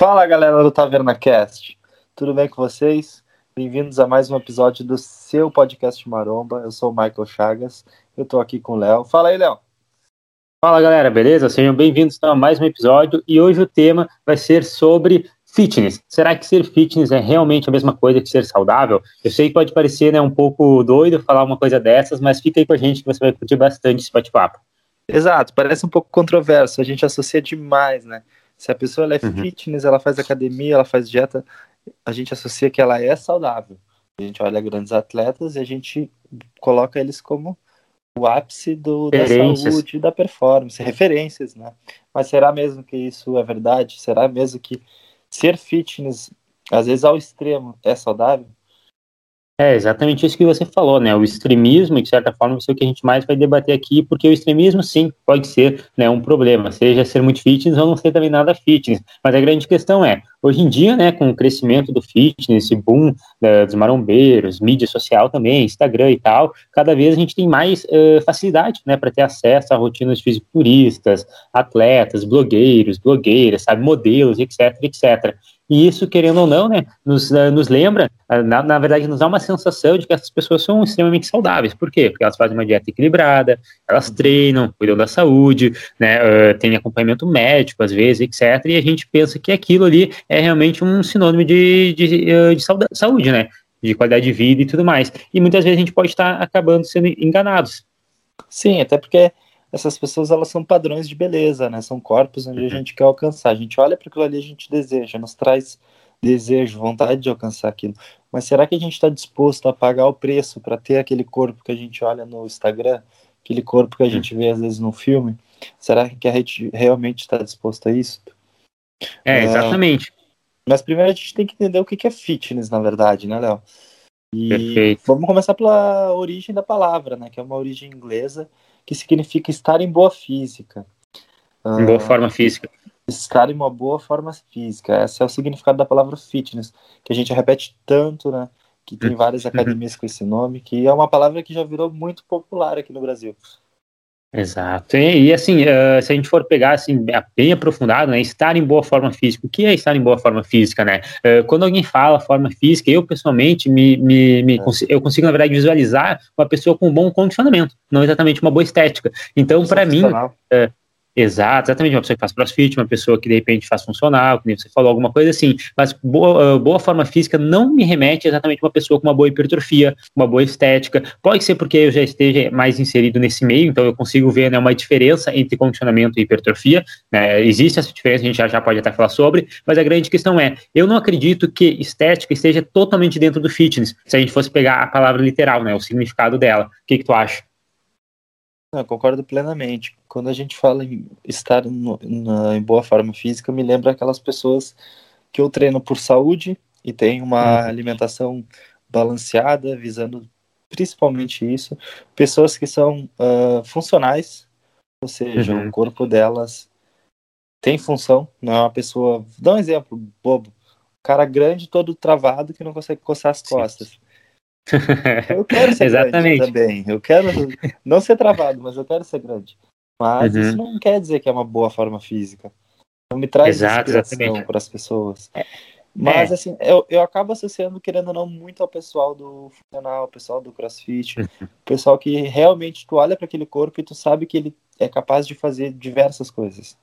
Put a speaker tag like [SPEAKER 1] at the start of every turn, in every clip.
[SPEAKER 1] Fala galera do Taverna Cast, tudo bem com vocês? Bem-vindos a mais um episódio do seu podcast Maromba. Eu sou o Michael Chagas, eu tô aqui com o Léo. Fala aí, Léo.
[SPEAKER 2] Fala galera, beleza? Sejam bem-vindos a mais um episódio e hoje o tema vai ser sobre fitness. Será que ser fitness é realmente a mesma coisa que ser saudável? Eu sei que pode parecer né, um pouco doido falar uma coisa dessas, mas fica aí com a gente que você vai curtir bastante esse bate-papo.
[SPEAKER 1] Exato, parece um pouco controverso, a gente associa demais, né? Se a pessoa ela é uhum. fitness, ela faz academia, ela faz dieta, a gente associa que ela é saudável. A gente olha grandes atletas e a gente coloca eles como o ápice do, da saúde, da performance, referências, né? Mas será mesmo que isso é verdade? Será mesmo que ser fitness, às vezes ao extremo, é saudável?
[SPEAKER 2] É exatamente isso que você falou, né? O extremismo, de certa forma, vai ser o que a gente mais vai debater aqui, porque o extremismo, sim, pode ser né, um problema, seja ser muito fitness ou não ser também nada fitness. Mas a grande questão é, hoje em dia, né, com o crescimento do fitness, esse boom né, dos marombeiros, mídia social também, Instagram e tal, cada vez a gente tem mais uh, facilidade, né, para ter acesso a rotinas fisiculturistas, atletas, blogueiros, blogueiras, sabe, modelos, etc, etc. E isso, querendo ou não, né, nos, uh, nos lembra, uh, na, na, verdade, nos dá uma sensação de que essas pessoas são extremamente saudáveis. Por quê? Porque elas fazem uma dieta equilibrada, elas treinam, cuidam da saúde, né, uh, têm acompanhamento médico, às vezes, etc. E a gente pensa que aquilo ali é realmente um sinônimo de, de, de saúde, né? De qualidade de vida e tudo mais. E muitas vezes a gente pode estar acabando sendo enganados.
[SPEAKER 1] Sim, até porque essas pessoas elas são padrões de beleza, né? São corpos onde a uhum. gente quer alcançar. A gente olha para aquilo ali, a gente deseja, nos traz desejo, vontade de alcançar aquilo. Mas será que a gente está disposto a pagar o preço para ter aquele corpo que a gente olha no Instagram, aquele corpo que a gente vê às vezes no filme? Será que a gente realmente está disposto a isso?
[SPEAKER 2] É, exatamente.
[SPEAKER 1] mas primeiro a gente tem que entender o que é fitness, na verdade, né, Léo? E Perfeito. vamos começar pela origem da palavra, né? Que é uma origem inglesa que significa estar em boa física.
[SPEAKER 2] Em boa uh, forma física.
[SPEAKER 1] Estar em uma boa forma física. Esse é o significado da palavra fitness, que a gente repete tanto, né? Que tem várias uhum. academias com esse nome, que é uma palavra que já virou muito popular aqui no Brasil.
[SPEAKER 2] Exato. E, e assim, uh, se a gente for pegar assim, bem aprofundado, né, estar em boa forma física, o que é estar em boa forma física, né? Uh, quando alguém fala forma física, eu pessoalmente me, me, me é. cons eu consigo, na verdade, visualizar uma pessoa com um bom condicionamento, não exatamente uma boa estética. Então, para mim, uh, Exato, exatamente. Uma pessoa que faz crossfit, uma pessoa que de repente faz funcional, que nem você falou, alguma coisa assim. Mas boa, ah, boa forma física não me remete exatamente a uma pessoa com uma boa hipertrofia, uma boa estética. Pode ser porque eu já esteja mais inserido nesse meio, então eu consigo ver né, uma diferença entre condicionamento e hipertrofia. Né? Existe essa diferença, a gente já, já pode até falar sobre, mas a grande questão é: eu não acredito que estética esteja totalmente dentro do fitness, se a gente fosse pegar a palavra literal, né, o significado dela. O que, que tu acha?
[SPEAKER 1] Eu concordo plenamente. Quando a gente fala em estar no, na, em boa forma física, me lembra aquelas pessoas que eu treino por saúde e tenho uma uhum. alimentação balanceada, visando principalmente isso. Pessoas que são uh, funcionais, ou seja, uhum. o corpo delas tem função, não é uma pessoa. Dá um exemplo bobo. cara grande, todo travado, que não consegue coçar as costas. Sim. Eu quero ser grande também. Eu quero não ser travado, mas eu quero ser grande. Mas uhum. isso não quer dizer que é uma boa forma física. Não me traz Exato, inspiração para as pessoas. É. Mas, é. assim, eu, eu acabo associando, querendo ou não, muito ao pessoal do funcional, ao pessoal do crossfit, uhum. pessoal que realmente tu olha para aquele corpo e tu sabe que ele é capaz de fazer diversas coisas.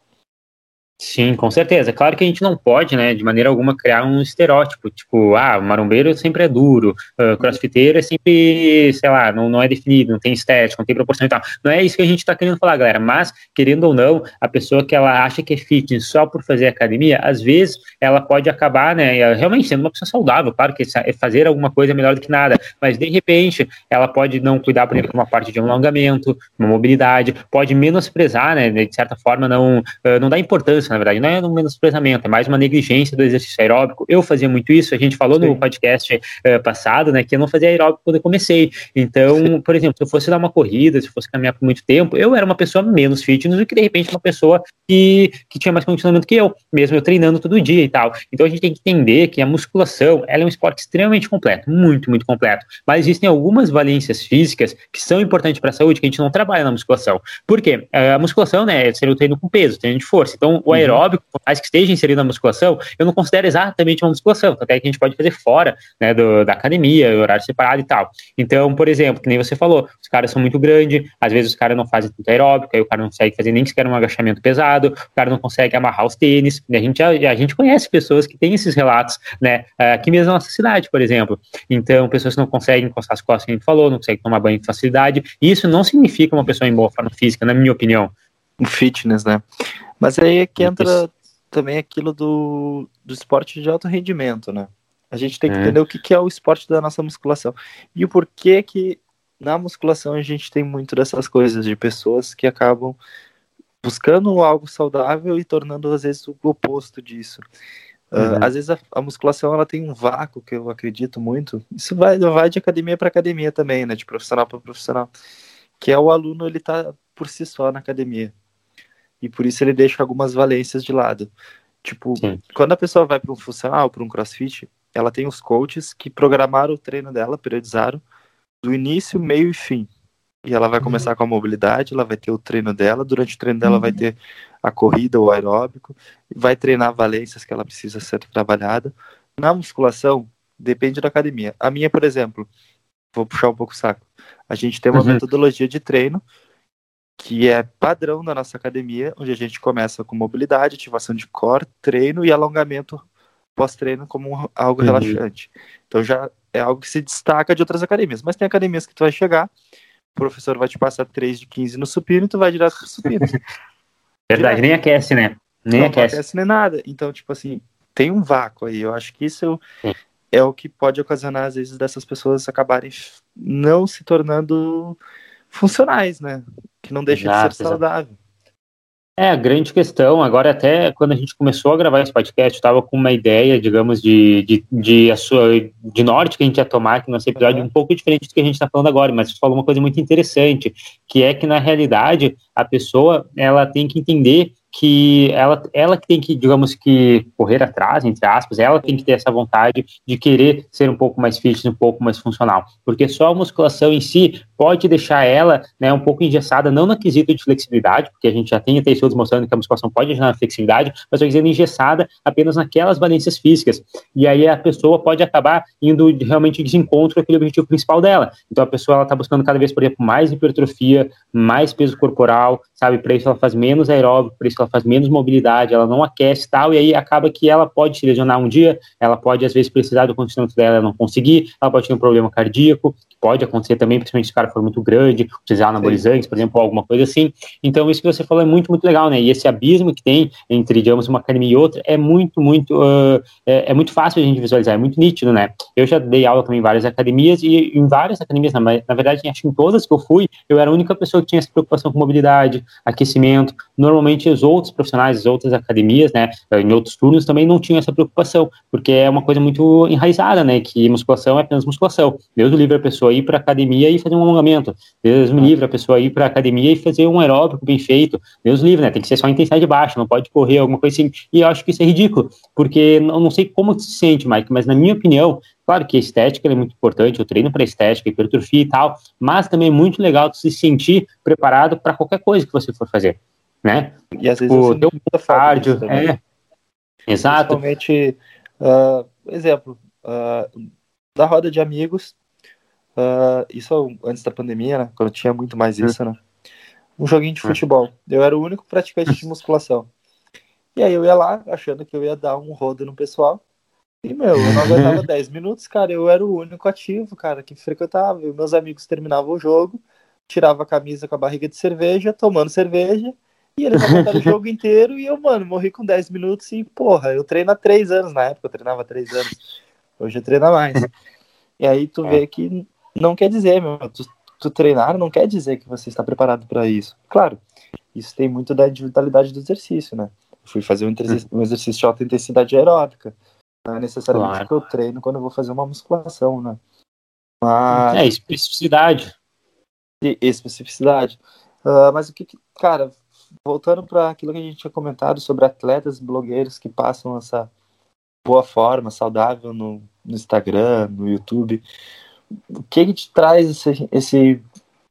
[SPEAKER 2] Sim, com certeza. Claro que a gente não pode, né, de maneira alguma, criar um estereótipo, tipo, ah, marombeiro sempre é duro, o crossfiteiro é sempre, sei lá, não, não é definido, não tem estética, não tem proporção e tal. Não é isso que a gente está querendo falar, galera, mas, querendo ou não, a pessoa que ela acha que é fitness só por fazer academia, às vezes ela pode acabar, né, realmente sendo uma pessoa saudável, claro que fazer alguma coisa é melhor do que nada, mas de repente ela pode não cuidar, por exemplo, de uma parte de um alongamento, uma mobilidade, pode menosprezar, né, de certa forma, não, não dá importância na verdade, não é um menosprezamento, é mais uma negligência do exercício aeróbico. Eu fazia muito isso, a gente falou Sim. no podcast uh, passado, né, que eu não fazia aeróbico quando eu comecei. Então, Sim. por exemplo, se eu fosse dar uma corrida, se eu fosse caminhar por muito tempo, eu era uma pessoa menos fitness do que, de repente, uma pessoa que, que tinha mais condicionamento que eu, mesmo eu treinando todo dia e tal. Então, a gente tem que entender que a musculação, ela é um esporte extremamente completo, muito, muito completo. Mas existem algumas valências físicas que são importantes para a saúde, que a gente não trabalha na musculação. Por quê? A musculação, né, seria o treino com peso, treino de força. Então, o aeróbico, por mais que esteja inserido na musculação, eu não considero exatamente uma musculação, até que a gente pode fazer fora né, do, da academia, horário separado e tal. Então, por exemplo, que nem você falou, os caras são muito grandes, às vezes os caras não fazem tanto aeróbico, aí o cara não consegue fazer nem sequer um agachamento pesado, o cara não consegue amarrar os tênis, a gente, a, a gente conhece pessoas que têm esses relatos, né, aqui mesmo na nossa cidade, por exemplo. Então, pessoas que não conseguem encostar as costas, que a gente falou, não conseguem tomar banho com facilidade, e isso não significa uma pessoa em boa forma física, na minha opinião.
[SPEAKER 1] O fitness, né? Mas aí é que entra também aquilo do, do esporte de alto rendimento, né? A gente tem que é. entender o que, que é o esporte da nossa musculação. E o porquê que na musculação a gente tem muito dessas coisas, de pessoas que acabam buscando algo saudável e tornando às vezes o oposto disso. Ah, uhum. Uh, às vezes a, a, musculação ela tem um vácuo que eu acredito muito. Isso vai, vai de academia para academia também, né? De profissional para profissional. Que é o aluno ele tá por si só na academia e por isso ele deixa algumas valências de lado. Tipo, Sim. quando a pessoa vai para um funcional, para um crossfit, ela tem os coaches que programaram o treino dela, periodizaram, do início, meio e fim. E ela vai começar com a mobilidade, ela vai ter o treino dela, durante o treino dela uhum. vai ter a corrida, o aeróbico, vai treinar valências que ela precisa ser trabalhada. Na musculação, depende da academia. A minha, por exemplo, vou puxar um pouco o saco. A gente tem uma uhum. metodologia de treino que é padrão da nossa academia, onde a gente começa com mobilidade, ativação de core, treino e alongamento pós-treino como algo uhum. relaxante. Então já é algo que se destaca de outras academias. Mas tem academias que tu vai chegar, o professor vai te passar 3 de 15 no supino e tu vai direto pro supino.
[SPEAKER 2] Verdade, direto. nem aquece, né? Nem
[SPEAKER 1] não
[SPEAKER 2] aquece.
[SPEAKER 1] aquece nem nada. Então, tipo assim, tem um vácuo aí. Eu acho que isso é o que pode ocasionar, às vezes, dessas pessoas acabarem não se tornando funcionais, né? Que não deixa exato, de ser saudável.
[SPEAKER 2] É, a grande questão, agora até quando a gente começou a gravar esse podcast, estava com uma ideia, digamos, de, de, de, a sua, de norte que a gente ia tomar aqui nesse episódio, uhum. um pouco diferente do que a gente está falando agora, mas você falou uma coisa muito interessante, que é que na realidade a pessoa, ela tem que entender que ela, ela que tem que, digamos que, correr atrás, entre aspas, ela tem que ter essa vontade de querer ser um pouco mais fitness, um pouco mais funcional, porque só a musculação em si pode deixar ela né, um pouco engessada, não no quesito de flexibilidade, porque a gente já tem até estudos mostrando que a musculação pode gerar flexibilidade, mas eu dizendo engessada apenas naquelas valências físicas, e aí a pessoa pode acabar indo realmente desencontro aquele objetivo principal dela, então a pessoa está buscando cada vez, por exemplo, mais hipertrofia, mais peso corporal, sabe, para isso ela faz menos aeróbico, para isso ela faz menos mobilidade, ela não aquece tal, e aí acaba que ela pode se lesionar um dia, ela pode às vezes precisar do condicionamento dela não conseguir, ela pode ter um problema cardíaco, pode acontecer também, principalmente se o cara for muito grande, precisar anabolizantes, por exemplo, alguma coisa assim. Então, isso que você falou é muito, muito legal, né? E esse abismo que tem entre, digamos, uma academia e outra é muito, muito, uh, é, é, muito fácil a gente visualizar, é muito nítido, né? Eu já dei aula também em várias academias, e em várias academias, na, na verdade, acho que em todas que eu fui, eu era a única pessoa que tinha essa preocupação com mobilidade, aquecimento. Normalmente, os outros profissionais, as outras academias, né, em outros turnos também não tinham essa preocupação, porque é uma coisa muito enraizada, né, que musculação é apenas musculação. Deus livre a pessoa ir para academia e fazer um alongamento. Deus me livre a pessoa ir para academia e fazer um aeróbico bem feito. Deus livre, né, tem que ser só intensidade baixa, não pode correr alguma coisa assim. E eu acho que isso é ridículo, porque eu não sei como se sente, Mike, mas na minha opinião, Claro que a estética é muito importante, o treino para estética, hipertrofia e tal, mas também é muito legal se sentir preparado para qualquer coisa que você for fazer né?
[SPEAKER 1] E às vezes o teu
[SPEAKER 2] cardio, é. Exato.
[SPEAKER 1] Principalmente, uh, exemplo, uh, da roda de amigos, uh, isso antes da pandemia, né? Quando tinha muito mais isso, né? Um joguinho de futebol. Eu era o único praticante de musculação. E aí eu ia lá, achando que eu ia dar um rodo no pessoal. E, meu, eu não aguentava 10 minutos, cara. Eu era o único ativo, cara, que frequentava. E meus amigos terminavam o jogo, tirava a camisa com a barriga de cerveja, tomando cerveja e eles aguentaram o jogo inteiro e eu, mano, morri com 10 minutos e, porra, eu treino há 3 anos na época, eu treinava há 3 anos. Hoje eu treino mais. E aí tu vê que não quer dizer, meu, tu, tu treinar não quer dizer que você está preparado para isso. Claro, isso tem muito da individualidade do exercício, né? Eu fui fazer um, um exercício de alta intensidade aeróbica. Não é necessariamente claro. que eu treino quando eu vou fazer uma musculação, né?
[SPEAKER 2] Mas... É, especificidade.
[SPEAKER 1] E especificidade. Uh, mas o que, que cara, voltando para aquilo que a gente tinha comentado sobre atletas blogueiros que passam essa boa forma, saudável no, no Instagram, no YouTube, o que, que te traz esse, esse,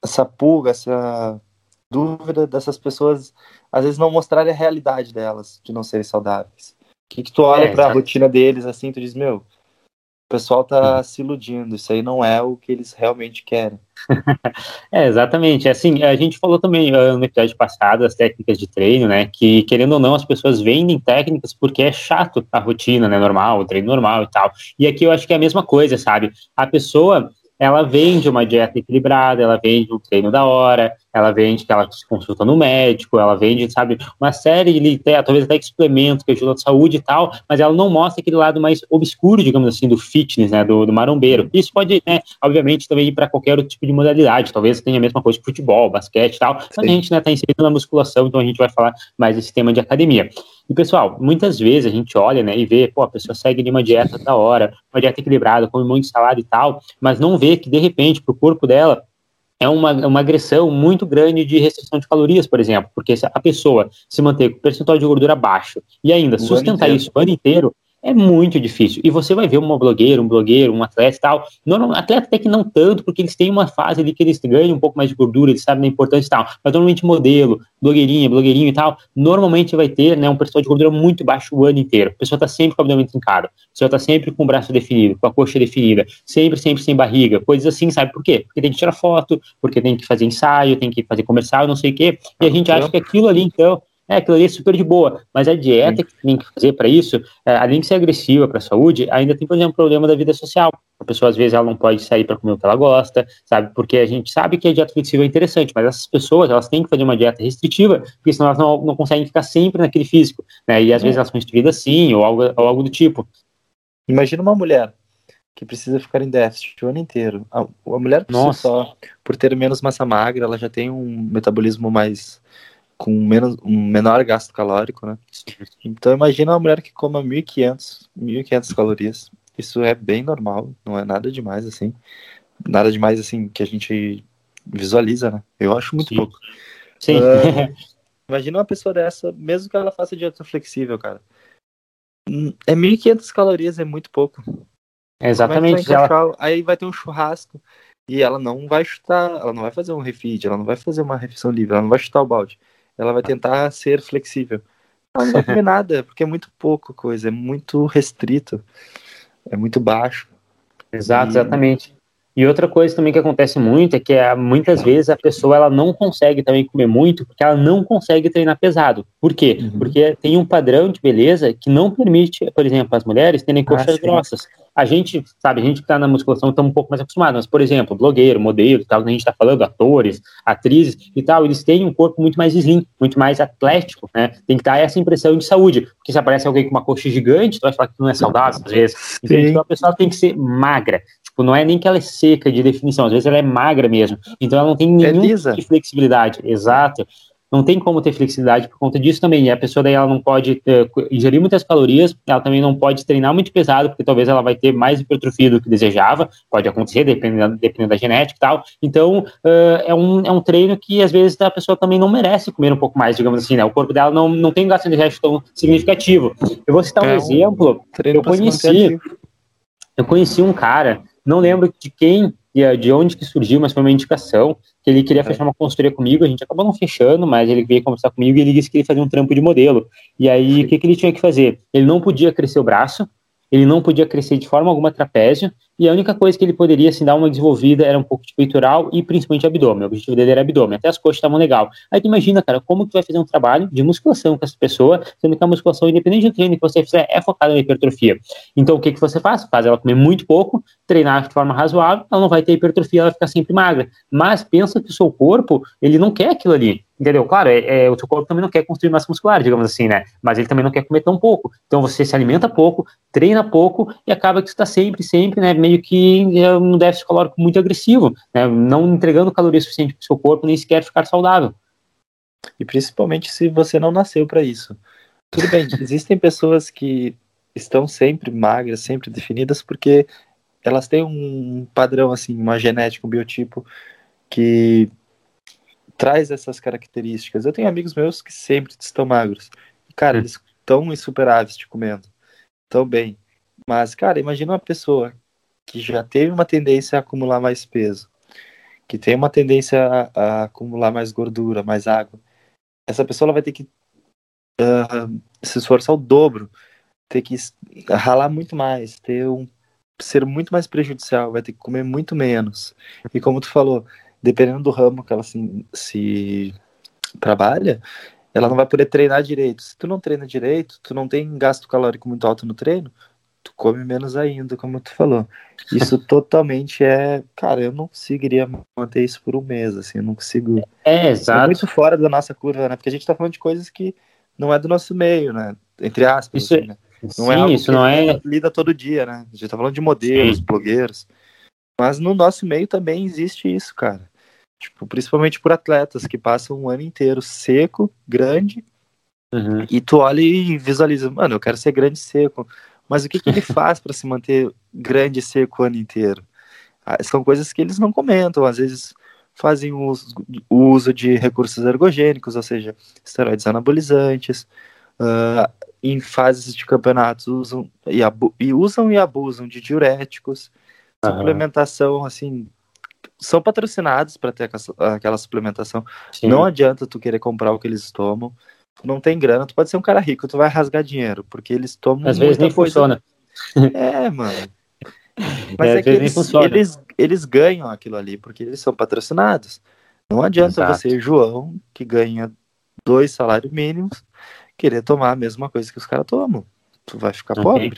[SPEAKER 1] essa pulga, essa dúvida dessas pessoas às vezes não mostrarem a realidade delas, de não serem saudáveis. O que, que tu olha é, para a rotina deles assim, tu diz, meu, o pessoal tá se iludindo, isso aí não é o que eles realmente querem.
[SPEAKER 2] é, exatamente. Assim, a gente falou também uh, no episódio passado as técnicas de treino, né? Que querendo ou não, as pessoas vendem técnicas porque é chato a rotina, né? Normal, o treino normal e tal. E aqui eu acho que é a mesma coisa, sabe? A pessoa ela vende uma dieta equilibrada, ela vende um treino da hora, ela vende que ela se consulta no médico, ela vende, sabe, uma série de, talvez até suplementos que ajudam a saúde e tal, mas ela não mostra aquele lado mais obscuro, digamos assim, do fitness, né, do, do marombeiro. Isso pode, né, obviamente, também ir para qualquer outro tipo de modalidade, talvez tenha a mesma coisa que futebol, basquete e tal, mas a gente, né, tá inserido na musculação, então a gente vai falar mais desse tema de academia. E, pessoal, muitas vezes a gente olha, né, e vê, pô, a pessoa segue de uma dieta da hora, uma dieta equilibrada, come muito salada e tal, mas não vê que, de repente, pro corpo dela, é uma, uma agressão muito grande de restrição de calorias, por exemplo, porque se a pessoa se manter com percentual de gordura baixo e ainda o sustentar isso o ano inteiro, é muito difícil. E você vai ver uma blogueira, um blogueiro, um atleta e tal. Não, atleta até que não tanto, porque eles têm uma fase ali que eles ganham um pouco mais de gordura, eles sabem da importância e tal. Mas normalmente modelo, blogueirinha, blogueirinho e tal, normalmente vai ter né, um percentual de gordura muito baixo o ano inteiro. A pessoa está sempre com o abdômen trincado, a pessoa está sempre com o braço definido, com a coxa definida, sempre, sempre sem barriga, coisas assim, sabe por quê? Porque tem que tirar foto, porque tem que fazer ensaio, tem que fazer comercial, não sei o quê. E a gente acha que aquilo ali, então, é, aquilo ali é super de boa, mas a dieta Sim. que tem que fazer para isso, é, além de ser agressiva para a saúde, ainda tem, por exemplo, o problema da vida social. A pessoa, às vezes, ela não pode sair para comer o que ela gosta, sabe? Porque a gente sabe que a dieta flexível é interessante, mas essas pessoas, elas têm que fazer uma dieta restritiva, porque senão elas não, não conseguem ficar sempre naquele físico, né? E às é. vezes elas são instruídas assim, ou algo, ou algo do tipo.
[SPEAKER 1] Imagina uma mulher que precisa ficar em déficit o ano inteiro. A, a mulher, por si só, por ter menos massa magra, ela já tem um metabolismo mais com menos, um menor gasto calórico, né? Então imagina uma mulher que coma 1.500, 1.500 calorias. Isso é bem normal, não é nada demais assim. Nada demais assim que a gente visualiza, né? Eu acho muito Sim. pouco.
[SPEAKER 2] Sim. Uh,
[SPEAKER 1] imagina uma pessoa dessa, mesmo que ela faça dieta flexível, cara. Hum, é 1.500 calorias, é muito pouco.
[SPEAKER 2] Exatamente.
[SPEAKER 1] É ela... Aí vai ter um churrasco e ela não vai chutar, ela não vai fazer um refeed, ela não vai fazer uma refeição livre, ela não vai chutar o balde ela vai tentar ser flexível. Ela não vai comer nada, porque é muito pouco coisa, é muito restrito, é muito baixo.
[SPEAKER 2] Exato, e... exatamente. E outra coisa também que acontece muito é que é, muitas vezes a pessoa ela não consegue também comer muito porque ela não consegue treinar pesado. Por quê? Uhum. Porque tem um padrão de beleza que não permite, por exemplo, as mulheres terem ah, coxas ah, grossas a gente, sabe, a gente que está na musculação está um pouco mais acostumado, mas, por exemplo, blogueiro, modelo e tal, a gente está falando, atores, atrizes e tal, eles têm um corpo muito mais slim, muito mais atlético, né? Tem que dar essa impressão de saúde, porque se aparece alguém com uma coxa gigante, tu vai falar que não é saudável, às vezes. Então, a pessoa tem que ser magra. Tipo, não é nem que ela é seca de definição, às vezes ela é magra mesmo. Então, ela não tem é nenhum é tipo de flexibilidade. Exato não tem como ter flexibilidade por conta disso também. E a pessoa daí ela não pode uh, ingerir muitas calorias, ela também não pode treinar muito pesado, porque talvez ela vai ter mais hipertrofia do que desejava, pode acontecer, dependendo, dependendo da genética e tal. Então, uh, é, um, é um treino que às vezes a pessoa também não merece comer um pouco mais, digamos assim, né? O corpo dela não, não tem um gasto energético tão significativo. Eu vou citar um é exemplo. eu conheci, eu conheci um cara, não lembro de quem de onde que surgiu, mas foi uma indicação, que ele queria é. fechar uma consultoria comigo, a gente acabou não fechando, mas ele veio conversar comigo e ele disse que ele fazia um trampo de modelo. E aí, o que, que ele tinha que fazer? Ele não podia crescer o braço, ele não podia crescer de forma alguma trapézio, e a única coisa que ele poderia assim, dar uma desenvolvida era um pouco de peitoral e principalmente abdômen. O objetivo dele era abdômen, até as coxas estavam legal. Aí tu imagina, cara, como que vai fazer um trabalho de musculação com essa pessoa, sendo que a musculação, independente do treino que você fizer, é focada na hipertrofia. Então o que, que você faz? Faz ela comer muito pouco, treinar de forma razoável, ela não vai ter hipertrofia, ela vai ficar sempre magra. Mas pensa que o seu corpo, ele não quer aquilo ali. Entendeu? Claro, é, é, o seu corpo também não quer construir massa muscular, digamos assim, né? Mas ele também não quer comer tão pouco. Então você se alimenta pouco, treina pouco e acaba que você está sempre, sempre, né? Meio que um déficit calórico muito agressivo, né? Não entregando caloria suficiente para o seu corpo, nem sequer ficar saudável.
[SPEAKER 1] E principalmente se você não nasceu para isso. Tudo bem, existem pessoas que estão sempre magras, sempre definidas, porque elas têm um padrão, assim, uma genética, um biotipo que traz essas características. Eu tenho amigos meus que sempre estão magros. E, cara, hum. eles estão insuperáveis te comendo. Estão bem. Mas, cara, imagina uma pessoa que já teve uma tendência a acumular mais peso, que tem uma tendência a, a acumular mais gordura, mais água. essa pessoa ela vai ter que uh, se esforçar o dobro, ter que ralar muito mais, ter um ser muito mais prejudicial, vai ter que comer muito menos. E como tu falou, dependendo do ramo que ela se, se trabalha, ela não vai poder treinar direito. Se tu não treina direito, tu não tem gasto calórico muito alto no treino, tu come menos ainda, como tu falou. Isso totalmente é, cara, eu não conseguiria manter isso por um mês, assim, eu não consigo.
[SPEAKER 2] É, exato. É
[SPEAKER 1] muito fora da nossa curva, né? Porque a gente tá falando de coisas que não é do nosso meio, né? Entre aspas,
[SPEAKER 2] isso,
[SPEAKER 1] assim, é
[SPEAKER 2] né? Não é Sim, é isso não é
[SPEAKER 1] lida todo dia, né? A gente tá falando de modelos, Sim. blogueiros. Mas no nosso meio também existe isso, cara. Tipo, principalmente por atletas que passam um ano inteiro seco, grande, uhum. e tu olha e visualiza, mano, eu quero ser grande seco. Mas o que, que ele faz para se manter grande e seco o ano inteiro? Ah, são coisas que eles não comentam, às vezes fazem o uso, uso de recursos ergogênicos, ou seja, esteroides anabolizantes, uh, em fases de campeonatos usam e, e, usam e abusam de diuréticos, suplementação, assim, são patrocinados para ter aquela suplementação. Sim. Não adianta tu querer comprar o que eles tomam. Tu não tem grana, tu pode ser um cara rico, tu vai rasgar dinheiro, porque eles tomam.
[SPEAKER 2] Às vezes nem coisa... funciona.
[SPEAKER 1] É, mano. Mas é, é que eles, eles, eles ganham aquilo ali, porque eles são patrocinados. Não adianta Exato. você, João, que ganha dois salários mínimos, querer tomar a mesma coisa que os caras tomam. Tu vai ficar não pobre.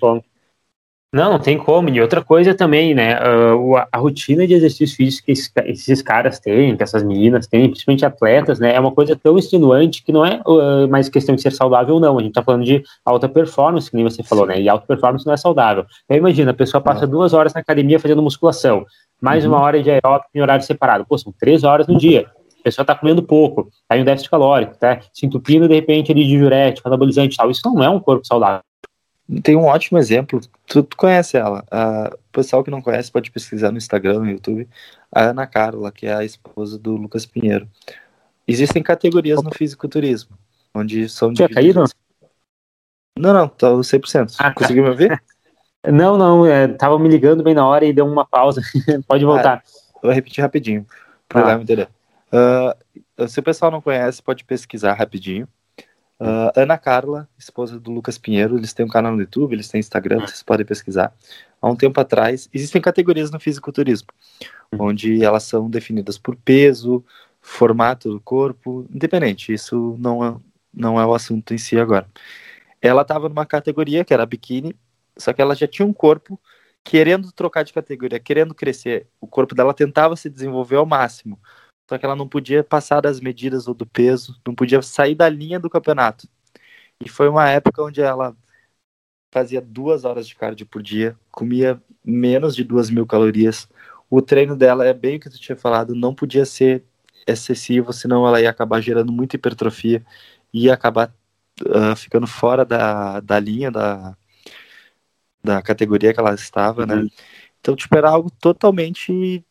[SPEAKER 2] Não, não tem como. E outra coisa também, né? Uh, a, a, rotina de exercício físico que esses, esses, caras têm, que essas meninas têm, principalmente atletas, né? É uma coisa tão extenuante que não é uh, mais questão de ser saudável ou não. A gente tá falando de alta performance, que nem você falou, né? E alta performance não é saudável. Então, imagina, a pessoa passa duas horas na academia fazendo musculação, mais uhum. uma hora de aeróbico em horário separado. Pô, são três horas no dia. A pessoa tá comendo pouco, tá em um déficit calórico, tá se entupindo de repente ali de diurético, anabolizante e tal. Isso não é um corpo saudável.
[SPEAKER 1] Tem um ótimo exemplo, tu, tu conhece ela. o pessoal que não conhece pode pesquisar no Instagram, no YouTube. A Ana Carla, que é a esposa do Lucas Pinheiro. Existem categorias no fisiculturismo, onde são
[SPEAKER 2] Tinha caído?
[SPEAKER 1] Não, não, tô 100%. Ah, tá. Conseguiu me ouvir?
[SPEAKER 2] Não, não, é, tava me ligando bem na hora e deu uma pausa. pode voltar. Ah,
[SPEAKER 1] vou repetir rapidinho, para ah. entender. Uh, se o pessoal não conhece, pode pesquisar rapidinho. Uh, Ana Carla, esposa do Lucas Pinheiro, eles têm um canal no YouTube, eles têm Instagram, vocês podem pesquisar. Há um tempo atrás, existem categorias no fisiculturismo, onde elas são definidas por peso, formato do corpo, independente, isso não é, não é o assunto em si agora. Ela estava numa categoria que era biquíni, só que ela já tinha um corpo querendo trocar de categoria, querendo crescer. O corpo dela tentava se desenvolver ao máximo, só que ela não podia passar das medidas ou do peso, não podia sair da linha do campeonato. E foi uma época onde ela fazia duas horas de cardio por dia, comia menos de duas mil calorias. O treino dela é bem o que tu tinha falado, não podia ser excessivo, senão ela ia acabar gerando muita hipertrofia e ia acabar uh, ficando fora da, da linha da, da categoria que ela estava, né? uhum. né? Então, tipo, era algo totalmente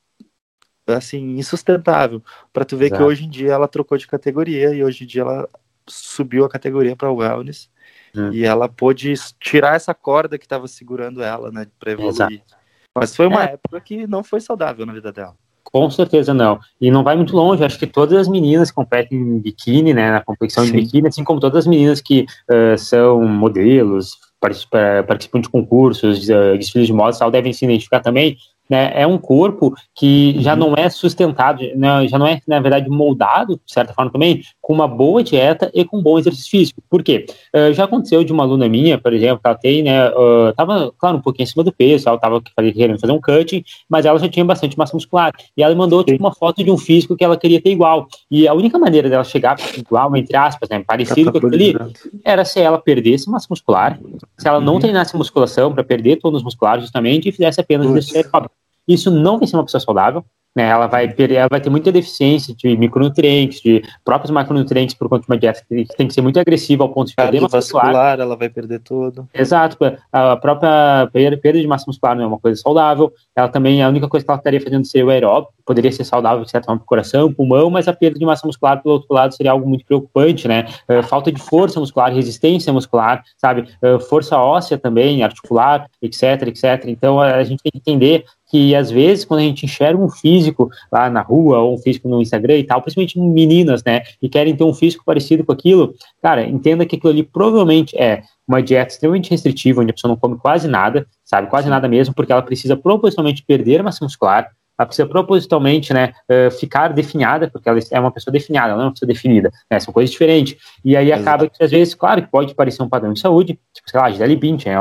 [SPEAKER 1] assim, insustentável. Para tu ver Exato. que hoje em dia ela trocou de categoria e hoje em dia ela subiu a categoria para wellness hum. e ela pôde tirar essa corda que estava segurando ela, né, para evoluir. Exato. Mas foi uma é. época que não foi saudável na vida dela.
[SPEAKER 2] Com certeza não. E não vai muito longe. Acho que todas as meninas que competem em biquíni, né, na competição Sim. de biquíni, assim como todas as meninas que uh, são modelos, participam de concursos, de desfiles de moda tal, devem se identificar também né, é um corpo que já uhum. não é sustentado, né, já não é, na verdade, moldado, de certa forma também, com uma boa dieta e com bom exercício físico. Por quê? Uh, já aconteceu de uma aluna minha, por exemplo, que ela tem, né, uh, tava, claro, um pouquinho acima do peso, ela tava querendo fazer um cutting, mas ela já tinha bastante massa muscular. E ela mandou, tipo, uma foto de um físico que ela queria ter igual. E a única maneira dela chegar igual, entre aspas, né, parecido com aquele, era se ela perdesse massa muscular, se ela não uhum. treinasse musculação para perder tônus musculares justamente e fizesse apenas exercício aeróbico. Isso não vai ser uma pessoa saudável, né? Ela vai, ela vai ter muita deficiência de micronutrientes, de próprios macronutrientes por conta de uma dieta que tem que ser muito agressiva ao ponto de perder massa muscular.
[SPEAKER 1] ela vai perder tudo.
[SPEAKER 2] Exato. A própria perda de massa muscular não é uma coisa saudável. Ela também, a única coisa que ela estaria fazendo seria o aeróbico, poderia ser saudável de certa forma para o coração, pulmão, mas a perda de massa muscular, pelo outro lado, seria algo muito preocupante, né? Uh, falta de força muscular, resistência muscular, sabe? Uh, força óssea também, articular, etc, etc. Então, a gente tem que entender que às vezes quando a gente enxerga um físico lá na rua ou um físico no Instagram e tal, principalmente meninas, né, e querem ter um físico parecido com aquilo, cara, entenda que aquilo ali provavelmente é uma dieta extremamente restritiva, onde a pessoa não come quase nada, sabe, quase nada mesmo, porque ela precisa propositalmente perder massa muscular, ela precisa propositalmente né, uh, ficar definhada, porque ela é uma pessoa definida, ela não é uma pessoa definida, né, são coisas diferentes. E aí acaba que, às vezes, claro, que pode parecer um padrão de saúde, tipo, sei lá, Gisele Bündchen é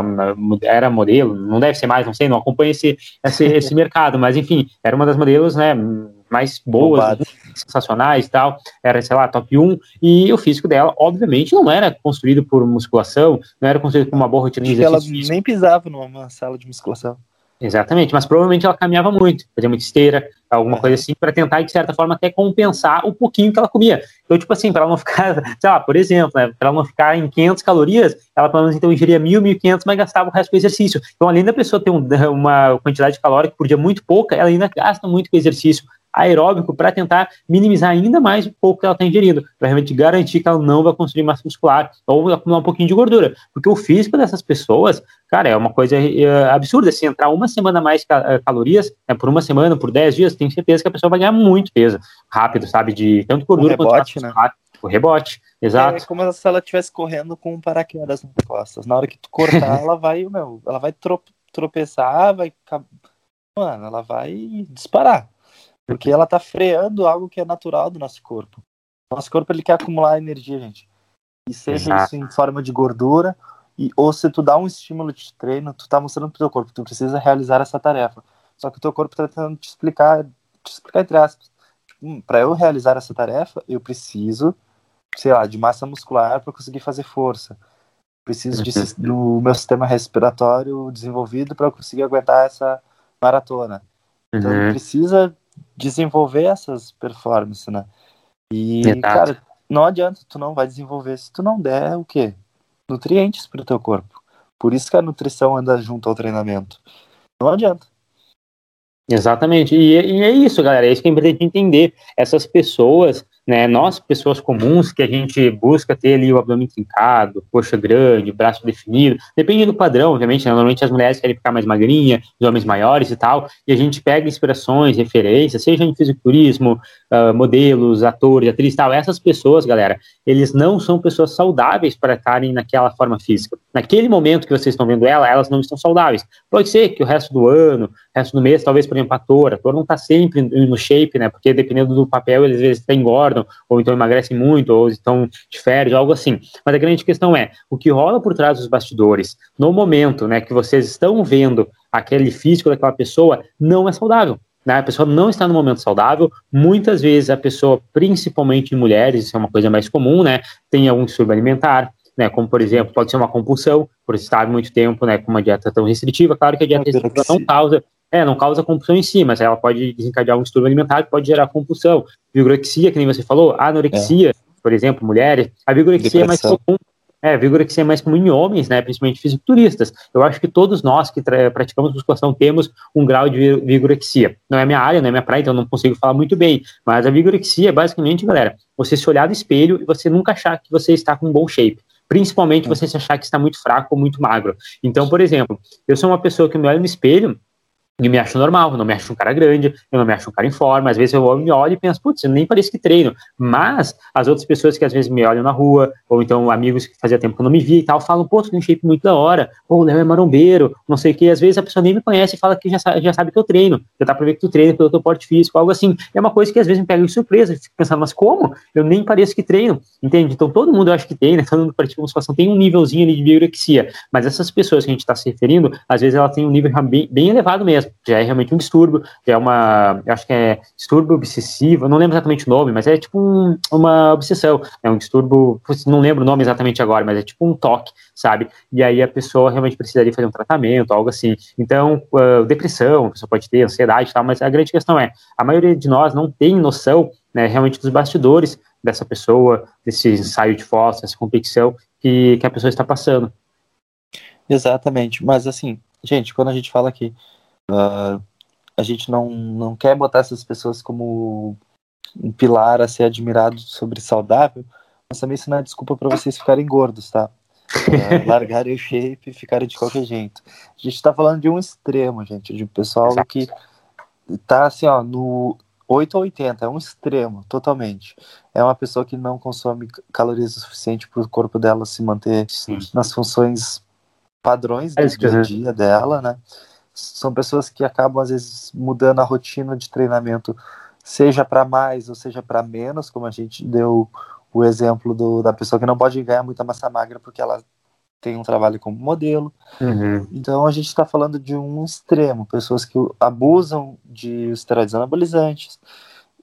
[SPEAKER 2] era modelo, não deve ser mais, não sei, não acompanho esse, esse, esse mercado, mas enfim, era uma das modelos, né, mais boas, Bombado. sensacionais e tal, era, sei lá, top 1, e o físico dela, obviamente, não era construído por musculação, não era construído por uma boa rotina de
[SPEAKER 1] exercício. Ela nem pisava numa sala de musculação.
[SPEAKER 2] Exatamente, mas provavelmente ela caminhava muito, fazia muita esteira, alguma coisa assim, para tentar, de certa forma, até compensar o pouquinho que ela comia. Então, tipo assim, para ela não ficar, sei lá, por exemplo, né, para ela não ficar em 500 calorias, ela pelo menos então ingeria 1.000, 1.500, mas gastava o resto com exercício. Então, além da pessoa ter um, uma quantidade calórica por dia muito pouca, ela ainda gasta muito com exercício aeróbico para tentar minimizar ainda mais o pouco que ela está ingerindo, para realmente garantir que ela não vai construir massa muscular ou acumular um pouquinho de gordura. Porque o físico dessas pessoas, cara, é uma coisa é, absurda. Se entrar uma semana mais ca calorias, né, por uma semana, por 10 dias, tenho certeza que a pessoa vai ganhar muito peso rápido, sabe? De tanto gordura
[SPEAKER 1] o rebote, quanto né?
[SPEAKER 2] O rebote, exato. É
[SPEAKER 1] como se ela estivesse correndo com um paraquedas nas costas. Na hora que tu cortar, ela vai, meu, ela vai tropeçar, vai. Mano, ela vai disparar. Porque ela tá freando algo que é natural do nosso corpo. Nosso corpo ele quer acumular energia, gente. E seja Exato. isso em forma de gordura, e, ou se tu dá um estímulo de treino, tu tá mostrando pro teu corpo, tu precisa realizar essa tarefa. Só que o teu corpo tá tentando te explicar, te explicar entre aspas. Hum, para eu realizar essa tarefa, eu preciso, sei lá, de massa muscular para conseguir fazer força. Preciso de, do meu sistema respiratório desenvolvido para conseguir aguentar essa maratona. Então, uhum. precisa desenvolver essas performances, né? E, Exato. cara, não adianta, tu não vai desenvolver se tu não der o quê? Nutrientes para o teu corpo. Por isso que a nutrição anda junto ao treinamento. Não adianta.
[SPEAKER 2] Exatamente. E, e é isso, galera. É isso que é importante entender. Essas pessoas né? Nós, pessoas comuns, que a gente busca ter ali o abdômen trincado, coxa grande, braço definido, depende do padrão, obviamente, né? normalmente as mulheres querem ficar mais magrinha, os homens maiores e tal, e a gente pega inspirações, referências, seja em fisiculturismo, uh, modelos, atores, atrizes e tal, essas pessoas, galera, eles não são pessoas saudáveis para estarem naquela forma física. Naquele momento que vocês estão vendo ela, elas não estão saudáveis. Pode ser que o resto do ano, resto do mês, talvez, por exemplo, a ator, ator não está sempre no shape, né, porque dependendo do papel, eles às vezes engordam, engordam, ou então emagrecem muito, ou estão de férias, algo assim. Mas a grande questão é, o que rola por trás dos bastidores, no momento né, que vocês estão vendo aquele físico daquela pessoa, não é saudável. Né? A pessoa não está no momento saudável. Muitas vezes a pessoa, principalmente em mulheres, isso é uma coisa mais comum, né? Tem algum distúrbio alimentar, né, como por exemplo, pode ser uma compulsão, por estar muito tempo né, com uma dieta tão restritiva. Claro que a dieta restritiva não causa é, não causa compulsão em si, mas ela pode desencadear um distúrbio alimentar que pode gerar compulsão. Vigorexia, que nem você falou, anorexia, é. por exemplo, mulheres, a vigorexia é mais comum. É, vigorexia é mais comum em homens, né, principalmente fisiculturistas. Eu acho que todos nós que praticamos musculação temos um grau de vigorexia. Não é minha área, não é minha praia, então não consigo falar muito bem. Mas a vigorexia é basicamente, galera, você se olhar no espelho e você nunca achar que você está com um bom shape principalmente você se achar que está muito fraco ou muito magro. Então, por exemplo, eu sou uma pessoa que me olho no espelho e me acho normal, eu não me acho um cara grande, eu não me acho um cara em forma, às vezes eu me olho e penso, putz, eu nem parece que treino, mas as outras pessoas que às vezes me olham na rua, ou então amigos que fazia tempo que eu não me via e tal, falam, pô, tu tem um shape muito da hora, pô, o Léo é marombeiro, não sei o que, às vezes a pessoa nem me conhece e fala que já já sabe que eu treino, já dá pra ver que tu treina pelo teu porte físico, algo assim, é uma coisa que às vezes me pega de surpresa, eu fico pensando, mas como? Eu nem pareço que treino, entende? Então todo mundo eu acho que tem, né, todo mundo pratica musculação tem um nívelzinho ali de biorexia, mas essas pessoas que a gente está se referindo, às vezes elas têm um nível bem, bem elevado mesmo, já é realmente um distúrbio, já é uma, acho que é distúrbio obsessivo, não lembro exatamente o nome, mas é tipo um, uma obsessão, é um distúrbio, não lembro o nome exatamente agora, mas é tipo um toque, sabe? E aí a pessoa realmente precisaria fazer um tratamento, algo assim. Então, uh, depressão, a pessoa pode ter ansiedade e tal, mas a grande questão é, a maioria de nós não tem noção, né, realmente dos bastidores dessa pessoa, desse ensaio de foto, dessa competição que, que a pessoa está passando.
[SPEAKER 1] Exatamente, mas assim, gente, quando a gente fala que uh, a gente não, não quer botar essas pessoas como um pilar a ser admirado sobre saudável, mas também isso não é desculpa para vocês ficarem gordos, tá? é, largarem o shape e ficarem de qualquer jeito. A gente tá falando de um extremo, gente, de um pessoal Exato. que tá assim, ó, no 8 ou 80, é um extremo, totalmente. É uma pessoa que não consome calorias o suficiente para o corpo dela se manter Sim. nas funções padrões do é dia a dia dela, né? São pessoas que acabam, às vezes, mudando a rotina de treinamento, seja para mais ou seja para menos, como a gente deu o exemplo do, da pessoa que não pode ganhar muita massa magra porque ela tem um trabalho como modelo. Uhum. Então a gente está falando de um extremo, pessoas que abusam de esteroides anabolizantes,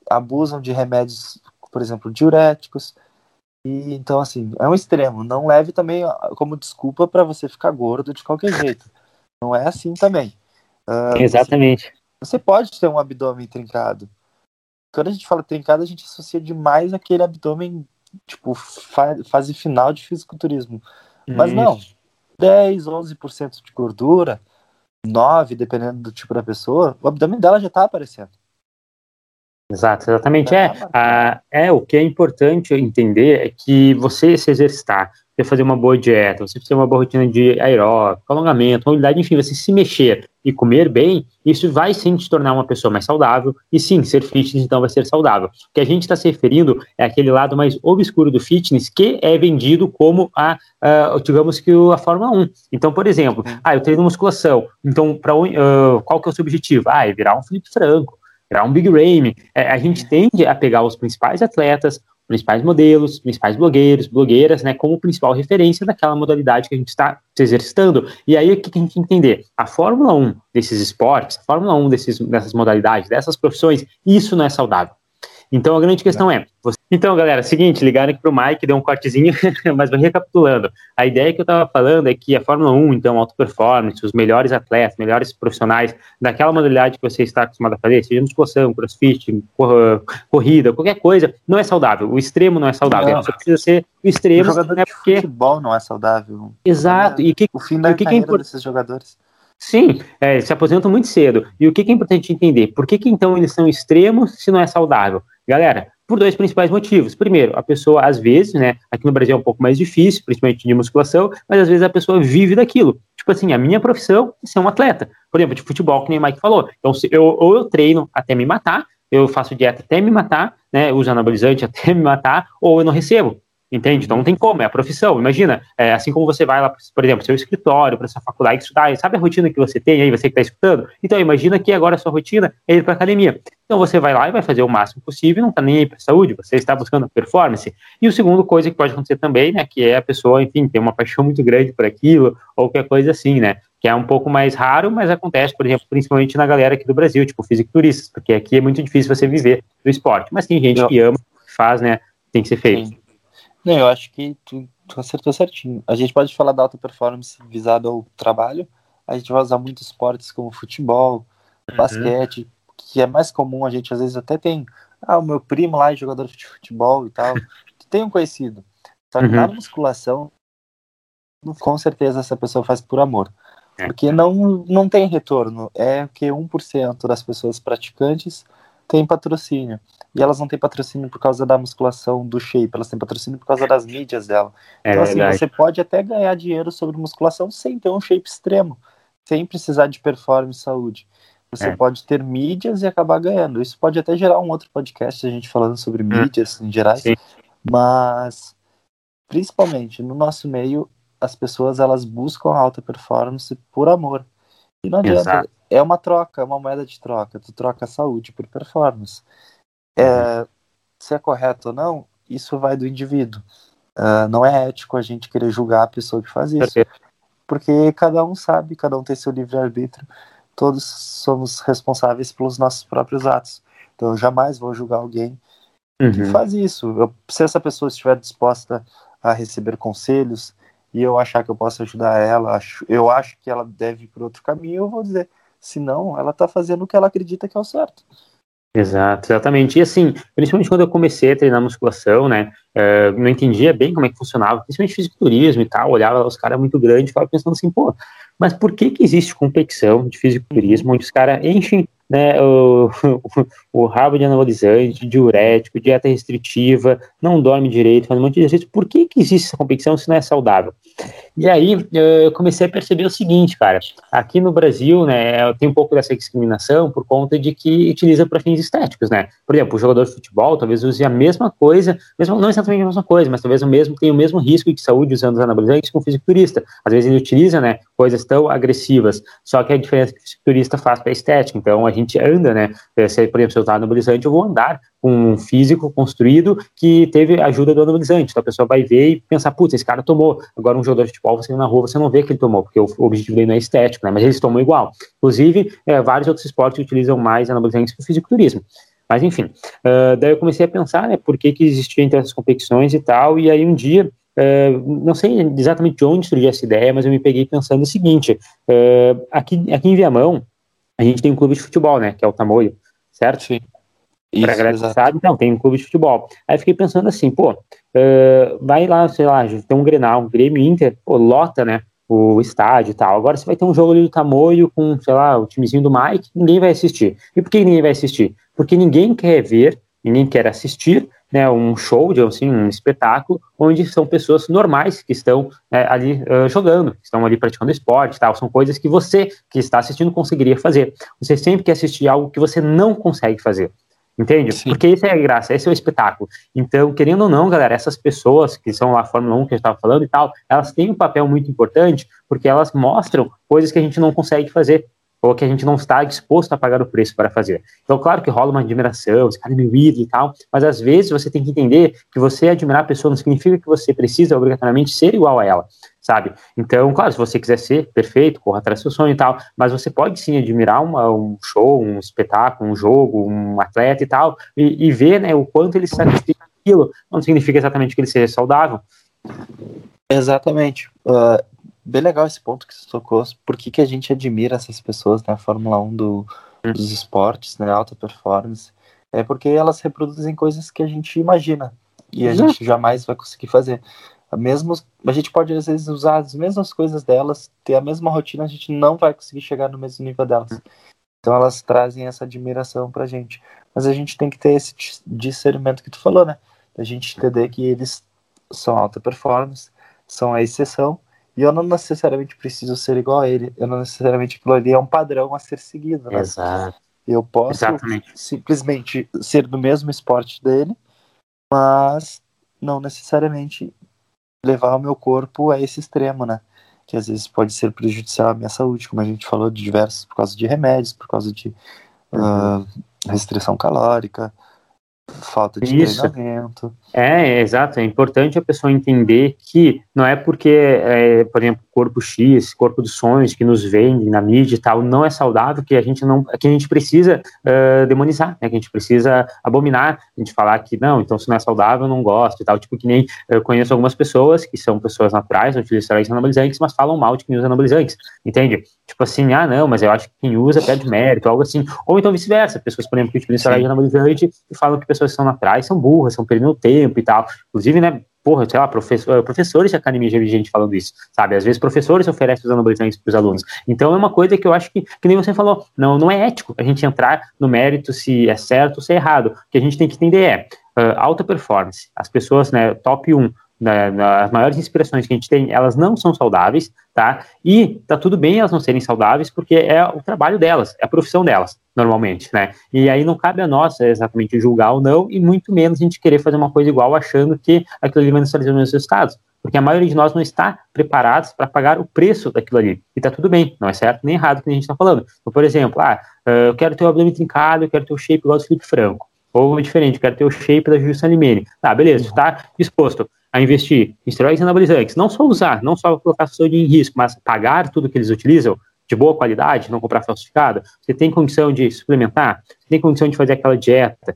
[SPEAKER 1] abusam de remédios, por exemplo, diuréticos. E então assim, é um extremo. Não leve também como desculpa para você ficar gordo de qualquer jeito. Não é assim também.
[SPEAKER 2] Uh, Exatamente.
[SPEAKER 1] Você, você pode ter um abdômen trincado. Quando a gente fala trincado, a gente associa demais aquele abdômen tipo fase final de fisiculturismo. Mas Isso. não, 10, 11% de gordura, 9, dependendo do tipo da pessoa, o abdômen dela já está aparecendo.
[SPEAKER 2] Exato, exatamente. É, a, é, o que é importante entender é que você se exercitar, você fazer uma boa dieta, você fazer uma boa rotina de aeróbico, alongamento, mobilidade, enfim, você se mexer e comer bem, isso vai sim te tornar uma pessoa mais saudável, e sim, ser fitness então vai ser saudável. O que a gente está se referindo é aquele lado mais obscuro do fitness que é vendido como a, a digamos que a Fórmula 1. Então, por exemplo, uhum. ah, eu treino musculação, então para uh, qual que é o seu objetivo? Ah, é virar um Felipe Franco, virar um Big Ramy. É, a gente tende a pegar os principais atletas, principais modelos, principais blogueiros, blogueiras, né, como principal referência daquela modalidade que a gente está se exercitando. E aí o que a gente entender? A Fórmula 1 desses esportes, a Fórmula 1 desses, dessas modalidades, dessas profissões, isso não é saudável. Então a grande questão é. Você... Então, galera, seguinte, ligaram aqui para o Mike, deu um cortezinho, mas recapitulando. A ideia que eu estava falando é que a Fórmula 1, então, alto performance, os melhores atletas, melhores profissionais daquela modalidade que você está acostumado a fazer, seja musculação, crossfit, corrida, qualquer coisa, não é saudável. O extremo não é saudável. Não. Só precisa ser o extremo. O
[SPEAKER 1] jogador
[SPEAKER 2] né,
[SPEAKER 1] porque... futebol não é saudável.
[SPEAKER 2] Exato.
[SPEAKER 1] É, e que, o fim da que carreira que é desses jogadores.
[SPEAKER 2] Sim, é, se aposentam muito cedo. E o que, que é importante entender? Por que, que então eles são extremos se não é saudável? Galera, por dois principais motivos. Primeiro, a pessoa, às vezes, né, aqui no Brasil é um pouco mais difícil, principalmente de musculação, mas às vezes a pessoa vive daquilo. Tipo assim, a minha profissão é ser um atleta. Por exemplo, de futebol, que nem o Mike falou. Então, eu, ou eu treino até me matar, eu faço dieta até me matar, né, uso anabolizante até me matar, ou eu não recebo. Entende? Então não tem como, é a profissão. Imagina, é, assim como você vai lá, por exemplo, seu escritório, para sua faculdade estudar, sabe a rotina que você tem aí, você que está escutando? Então imagina que agora a sua rotina é ir para academia. Então você vai lá e vai fazer o máximo possível, não está nem aí para saúde, você está buscando performance. E o segundo coisa que pode acontecer também, né, que é a pessoa, enfim, tem uma paixão muito grande por aquilo, ou qualquer coisa assim, né? Que é um pouco mais raro, mas acontece, por exemplo, principalmente na galera aqui do Brasil, tipo fisiculturistas, porque aqui é muito difícil você viver do esporte. Mas tem gente que ama, faz, né? Tem que ser feito. Sim.
[SPEAKER 1] Não, eu acho que tu, tu acertou certinho. A gente pode falar da alta performance visada ao trabalho, a gente vai usar muitos esportes como futebol, uhum. basquete, que é mais comum, a gente às vezes até tem, ah, o meu primo lá é jogador de futebol e tal, tem um conhecido. Só que uhum. na musculação, com certeza essa pessoa faz por amor. É. Porque não, não tem retorno. É que 1% das pessoas praticantes tem patrocínio. E elas não têm patrocínio por causa da musculação do shape, elas têm patrocínio por causa das mídias dela. É então, assim, você pode até ganhar dinheiro sobre musculação sem ter um shape extremo, sem precisar de performance e saúde. Você é. pode ter mídias e acabar ganhando. Isso pode até gerar um outro podcast, a gente falando sobre hum. mídias em geral. Mas, principalmente no nosso meio, as pessoas elas buscam alta performance por amor. E não adianta. Exato. É uma troca, é uma moeda de troca. Tu troca saúde por performance. É, uhum. se é correto ou não, isso vai do indivíduo. Uh, não é ético a gente querer julgar a pessoa que faz isso. Porque cada um sabe, cada um tem seu livre-arbítrio. Todos somos responsáveis pelos nossos próprios atos. Então eu jamais vou julgar alguém uhum. que faz isso. Eu, se essa pessoa estiver disposta a receber conselhos e eu achar que eu posso ajudar ela, eu acho que ela deve ir por outro caminho, eu vou dizer. Se não, ela está fazendo o que ela acredita que é o certo.
[SPEAKER 2] Exato, exatamente. E assim, principalmente quando eu comecei a treinar musculação, né, uh, não entendia bem como é que funcionava, principalmente fisiculturismo e tal, olhava os caras muito grandes ficava pensando assim, pô, mas por que que existe competição de fisiculturismo onde os caras enchem né, o, o rabo de anabolizante, diurético, dieta restritiva, não dorme direito, faz um monte de exercício. Por que, que existe essa competição se não é saudável? E aí eu comecei a perceber o seguinte, cara, aqui no Brasil, né, tem um pouco dessa discriminação por conta de que utiliza para fins estéticos, né? Por exemplo, o jogador de futebol talvez use a mesma coisa, mesmo, não exatamente a mesma coisa, mas talvez o mesmo tenha o mesmo risco de saúde usando os anabolizantes que um fisiculturista. Às vezes ele utiliza, né, coisas tão agressivas, só que a diferença que o fisiculturista faz para a estética. Então a gente anda, né, se, por exemplo, usar anabolizante, eu vou andar com um físico construído que teve ajuda do anabolizante. Então a pessoa vai ver e pensar, putz, esse cara tomou. Agora um jogador de futebol, você na rua, você não vê que ele tomou, porque o, objetivo dele não é estético, né? Mas eles tomam igual. Inclusive, é, vários outros esportes utilizam mais anabolizantes que o fisiculturismo. Mas enfim, uh, daí eu comecei a pensar, né, por que que existia entre essas competições e tal, e aí um dia, uh, não sei exatamente de onde surgiu essa ideia, mas eu me peguei pensando o seguinte, uh, aqui, aqui em Viamão, a gente tem um clube de futebol, né, que é o Tamoio, certo? Sim. Isso, pra galera que sabe, então, tem um clube de futebol. Aí fiquei pensando assim, pô, uh, vai lá, sei lá, tem um Grenal, um Grêmio Inter, pô, lota, né, o estádio e tal. Agora você vai ter um jogo ali do Tamoio com, sei lá, o timezinho do Mike, ninguém vai assistir. E por que ninguém vai assistir? Porque ninguém quer ver, ninguém quer assistir, né, um show, assim, um espetáculo, onde são pessoas normais que estão é, ali uh, jogando, que estão ali praticando esporte tal. São coisas que você, que está assistindo, conseguiria fazer. Você sempre quer assistir algo que você não consegue fazer. Entende? Sim. Porque isso é a graça, esse é o espetáculo. Então, querendo ou não, galera, essas pessoas que são lá a Fórmula 1 que a gente estava falando e tal, elas têm um papel muito importante porque elas mostram coisas que a gente não consegue fazer ou que a gente não está disposto a pagar o preço para fazer. Então, claro que rola uma admiração, esse cara é meu ídolo e tal, mas às vezes você tem que entender que você admirar a pessoa não significa que você precisa obrigatoriamente ser igual a ela sabe? Então, claro, se você quiser ser perfeito, corra atrás do seu sonho e tal, mas você pode sim admirar uma, um show, um espetáculo, um jogo, um atleta e tal, e, e ver né, o quanto ele sacrifica aquilo. Não significa exatamente que ele seja saudável.
[SPEAKER 1] Exatamente. Uh, bem legal esse ponto que você tocou. Por que, que a gente admira essas pessoas na Fórmula 1 do, hum. dos esportes, né, alta performance? É porque elas reproduzem coisas que a gente imagina e a Exato. gente jamais vai conseguir fazer mesmo a gente pode às vezes usar as mesmas coisas delas, ter a mesma rotina, a gente não vai conseguir chegar no mesmo nível delas. Então elas trazem essa admiração pra gente. Mas a gente tem que ter esse discernimento que tu falou, né? A gente entender que eles são alta performance, são a exceção, e eu não necessariamente preciso ser igual a ele, eu não necessariamente aquilo ali é um padrão a ser seguido, né?
[SPEAKER 2] Exato.
[SPEAKER 1] Eu posso Exatamente. simplesmente ser do mesmo esporte dele, mas não necessariamente levar o meu corpo a esse extremo, né? Que às vezes pode ser prejudicial à minha saúde, como a gente falou, de diversos, por causa de remédios, por causa de uhum. uh, restrição calórica, falta de Isso. treinamento.
[SPEAKER 2] É, exato. É importante a pessoa entender que não é porque, é, por exemplo, corpo X, corpo dos sonhos que nos vendem na mídia e tal, não é saudável que a gente não, que a gente precisa uh, demonizar, né? Que a gente precisa abominar, a gente falar que não, então se não é saudável, eu não gosto e tal. Tipo que nem eu conheço algumas pessoas que são pessoas naturais, utilizam esteroides anabolizantes, mas falam mal de quem usa anabolizantes, entende? Tipo assim, ah, não, mas eu acho que quem usa perde mérito, algo assim. Ou então vice-versa, pessoas, por exemplo, que utilizam esteroide anabolizante e falam que pessoas que são naturais são burras, são perdendo tempo e tal. Inclusive, né, porra, sei lá, professor, professores de academia já vi gente falando isso, sabe? Às vezes professores oferecem os anabolizantes para os alunos. Então é uma coisa que eu acho que, que nem você falou, não, não é ético a gente entrar no mérito se é certo ou se é errado. O que a gente tem que entender é uh, alta performance. As pessoas, né, top 1, né, as maiores inspirações que a gente tem, elas não são saudáveis, tá? E tá tudo bem elas não serem saudáveis, porque é o trabalho delas, é a profissão delas, normalmente, né? E aí não cabe a nós exatamente julgar ou não, e muito menos a gente querer fazer uma coisa igual achando que aquilo ali vai nos trazer os mesmos resultados. Porque a maioria de nós não está preparados para pagar o preço daquilo ali. E tá tudo bem, não é certo nem errado o que a gente está falando. Então, por exemplo, ah, eu quero ter o abdômen trincado, eu quero ter o shape igual do Felipe Franco. Ou diferente, quero ter o shape da Juju Salimene. Tá, beleza, tu tá disposto a investir em esteroides anabolizantes, não só usar, não só colocar a saúde em risco, mas pagar tudo que eles utilizam de boa qualidade, não comprar falsificado, você tem condição de suplementar, tem condição de fazer aquela dieta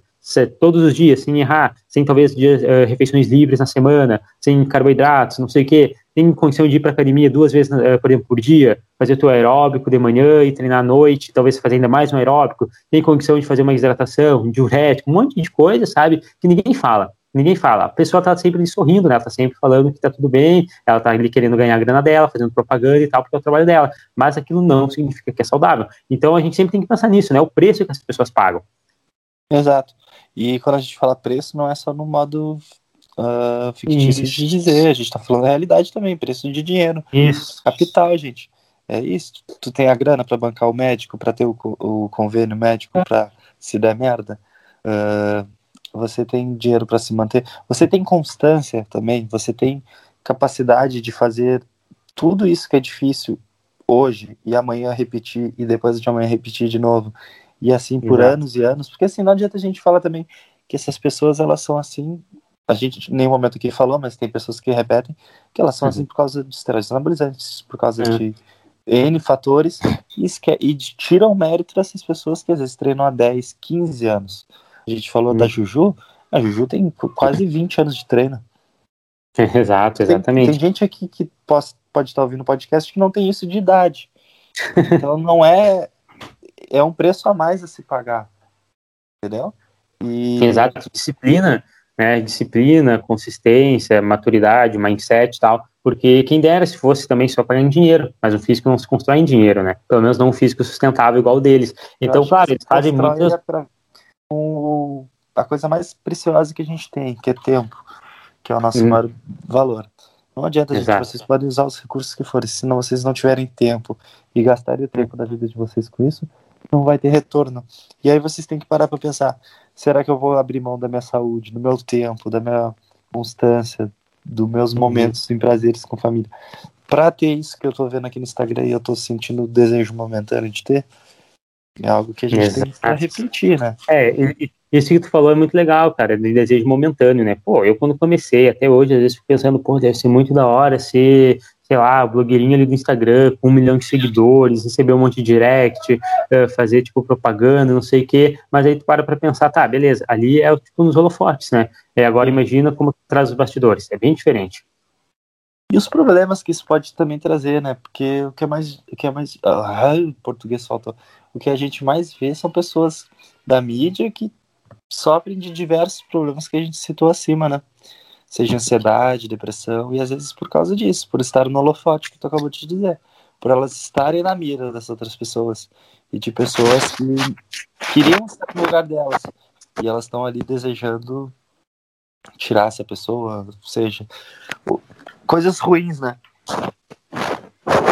[SPEAKER 2] todos os dias, sem errar, sem talvez dias, uh, refeições livres na semana, sem carboidratos, não sei o quê, tem condição de ir para academia duas vezes, uh, por exemplo, por dia, fazer teu aeróbico de manhã e treinar à noite, talvez fazer ainda mais um aeróbico, tem condição de fazer uma hidratação, um diurético, um monte de coisa, sabe, que ninguém fala ninguém fala. A pessoa tá sempre sorrindo, né? Ela tá sempre falando que tá tudo bem, ela tá ali querendo ganhar a grana dela, fazendo propaganda e tal, porque é o trabalho dela. Mas aquilo não significa que é saudável. Então a gente sempre tem que pensar nisso, né? O preço que as pessoas pagam.
[SPEAKER 1] Exato. E quando a gente fala preço, não é só no modo uh, fictício isso. de dizer, a gente tá falando da realidade também, preço de dinheiro.
[SPEAKER 2] Isso.
[SPEAKER 1] Capital, gente. É isso. Tu tem a grana para bancar o médico, para ter o, o, convênio médico, para se der merda. Uh, você tem dinheiro para se manter. Você tem constância também. Você tem capacidade de fazer tudo isso que é difícil hoje e amanhã repetir e depois de amanhã repetir de novo e assim por Exato. anos e anos, porque assim não adianta a gente falar também que essas pessoas elas são assim, a gente em nenhum momento aqui falou, mas tem pessoas que repetem que elas são assim uhum. assim por causa de esteroides anabolizantes, por causa uhum. de N fatores e, e tiram o mérito dessas pessoas que às vezes treinam há 10, 15 anos. A gente falou uhum. da Juju, a Juju tem quase 20 anos de treino.
[SPEAKER 2] Exato, exatamente.
[SPEAKER 1] Tem, tem gente aqui que pode, pode estar ouvindo o podcast que não tem isso de idade. Então não é. É um preço a mais a se pagar. Entendeu?
[SPEAKER 2] E... Exato, disciplina, né? Disciplina, consistência, maturidade, mindset e tal. Porque quem dera se fosse também só pagar em dinheiro, mas o físico não se constrói em dinheiro, né? Pelo menos não um físico sustentável igual o deles. Então, claro, eles fazem muitas. É pra,
[SPEAKER 1] um, a coisa mais preciosa que a gente tem, que é tempo, que é o nosso hum. maior valor. Não adianta, gente, vocês podem usar os recursos que forem, se não vocês não tiverem tempo e gastarem o tempo da vida de vocês com isso, não vai ter retorno. E aí vocês têm que parar para pensar: será que eu vou abrir mão da minha saúde, do meu tempo, da minha constância, dos meus uhum. momentos em prazeres com família? Para ter isso que eu tô vendo aqui no Instagram e eu tô sentindo o desejo momentâneo de ter, é algo que a gente Exato. tem que repetir, né?
[SPEAKER 2] É, e, isso que tu falou é muito legal, cara, de desejo momentâneo, né? Pô, eu quando comecei, até hoje, às vezes fico pensando, pô, deve ser muito da hora ser, sei lá, blogueirinho ali do Instagram, com um milhão de seguidores, receber um monte de direct, uh, fazer, tipo, propaganda, não sei o quê, mas aí tu para pra pensar, tá, beleza, ali é, tipo, nos holofotes, né? E agora imagina como traz os bastidores, é bem diferente.
[SPEAKER 1] E os problemas que isso pode também trazer, né? Porque o que é mais. O que é mais. Ah, português faltou. O que a gente mais vê são pessoas da mídia que sofrem de diversos problemas que a gente citou acima, né? Seja ansiedade, depressão, e às vezes por causa disso, por estar no holofote que tu acabou de dizer, por elas estarem na mira das outras pessoas e de pessoas que queriam estar no lugar delas e elas estão ali desejando tirar essa pessoa, ou seja, coisas ruins, né?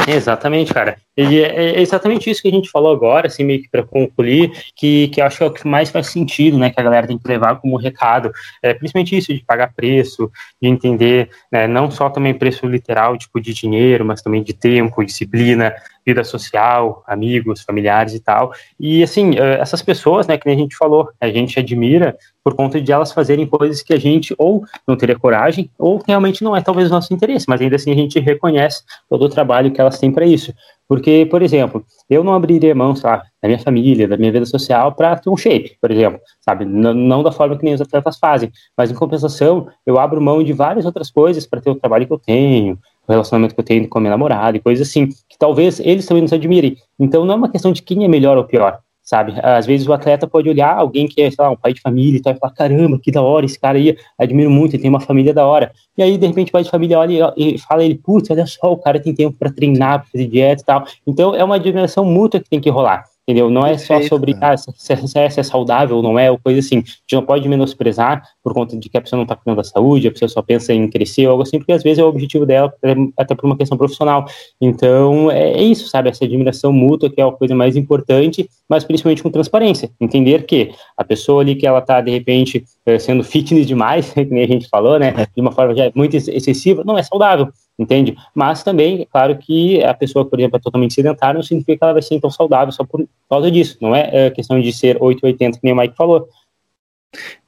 [SPEAKER 2] Exatamente, cara. E é, é exatamente isso que a gente falou agora, assim, meio que para concluir, que, que acho que é o que mais faz sentido, né, que a galera tem que levar como recado, é, principalmente isso, de pagar preço, de entender, né, não só também preço literal, tipo, de dinheiro, mas também de tempo, disciplina, vida social, amigos, familiares e tal. E, assim, é, essas pessoas, né, que nem a gente falou, a gente admira por conta de elas fazerem coisas que a gente ou não teria coragem, ou realmente não é talvez o nosso interesse, mas ainda assim a gente reconhece todo o trabalho que elas têm para isso. Porque, por exemplo, eu não abriria mão, sabe, da minha família, da minha vida social para ter um shape, por exemplo, sabe? Não, não, da forma que nem os atletas fazem, mas em compensação, eu abro mão de várias outras coisas para ter o trabalho que eu tenho, o relacionamento que eu tenho com a minha namorada e coisas assim, que talvez eles também nos admirem. Então não é uma questão de quem é melhor ou pior, sabe? Às vezes o atleta pode olhar alguém que é, sei lá, um pai de família e tal, e falar, caramba, que da hora, esse cara aí, admiro muito, ele tem uma família da hora. E aí, de repente, o pai de família olha e fala ele, putz, olha só, o cara tem tempo para treinar, pra fazer dieta e tal. Então, é uma admiração mútua que tem que rolar entendeu? Não é só sobre ah, se, se, é saudável ou não é, ou coisa assim. A gente não pode menosprezar por conta de que a pessoa não está cuidando da saúde, a pessoa só pensa em crescer ou algo assim, porque às vezes é o objetivo dela, até por uma questão profissional. Então, é, é isso, sabe? Essa admiração mútua que é a coisa mais importante, mas principalmente com transparência. Entender que a pessoa ali que ela está, de repente, eh, sendo fitness demais, que nem a gente falou, né? De uma forma já muito excessiva, não é saudável entende? Mas também, é claro que a pessoa, por exemplo, é totalmente sedentária, não significa que ela vai ser então saudável só por causa disso, não é, é questão de ser 880, que nem o Mike falou.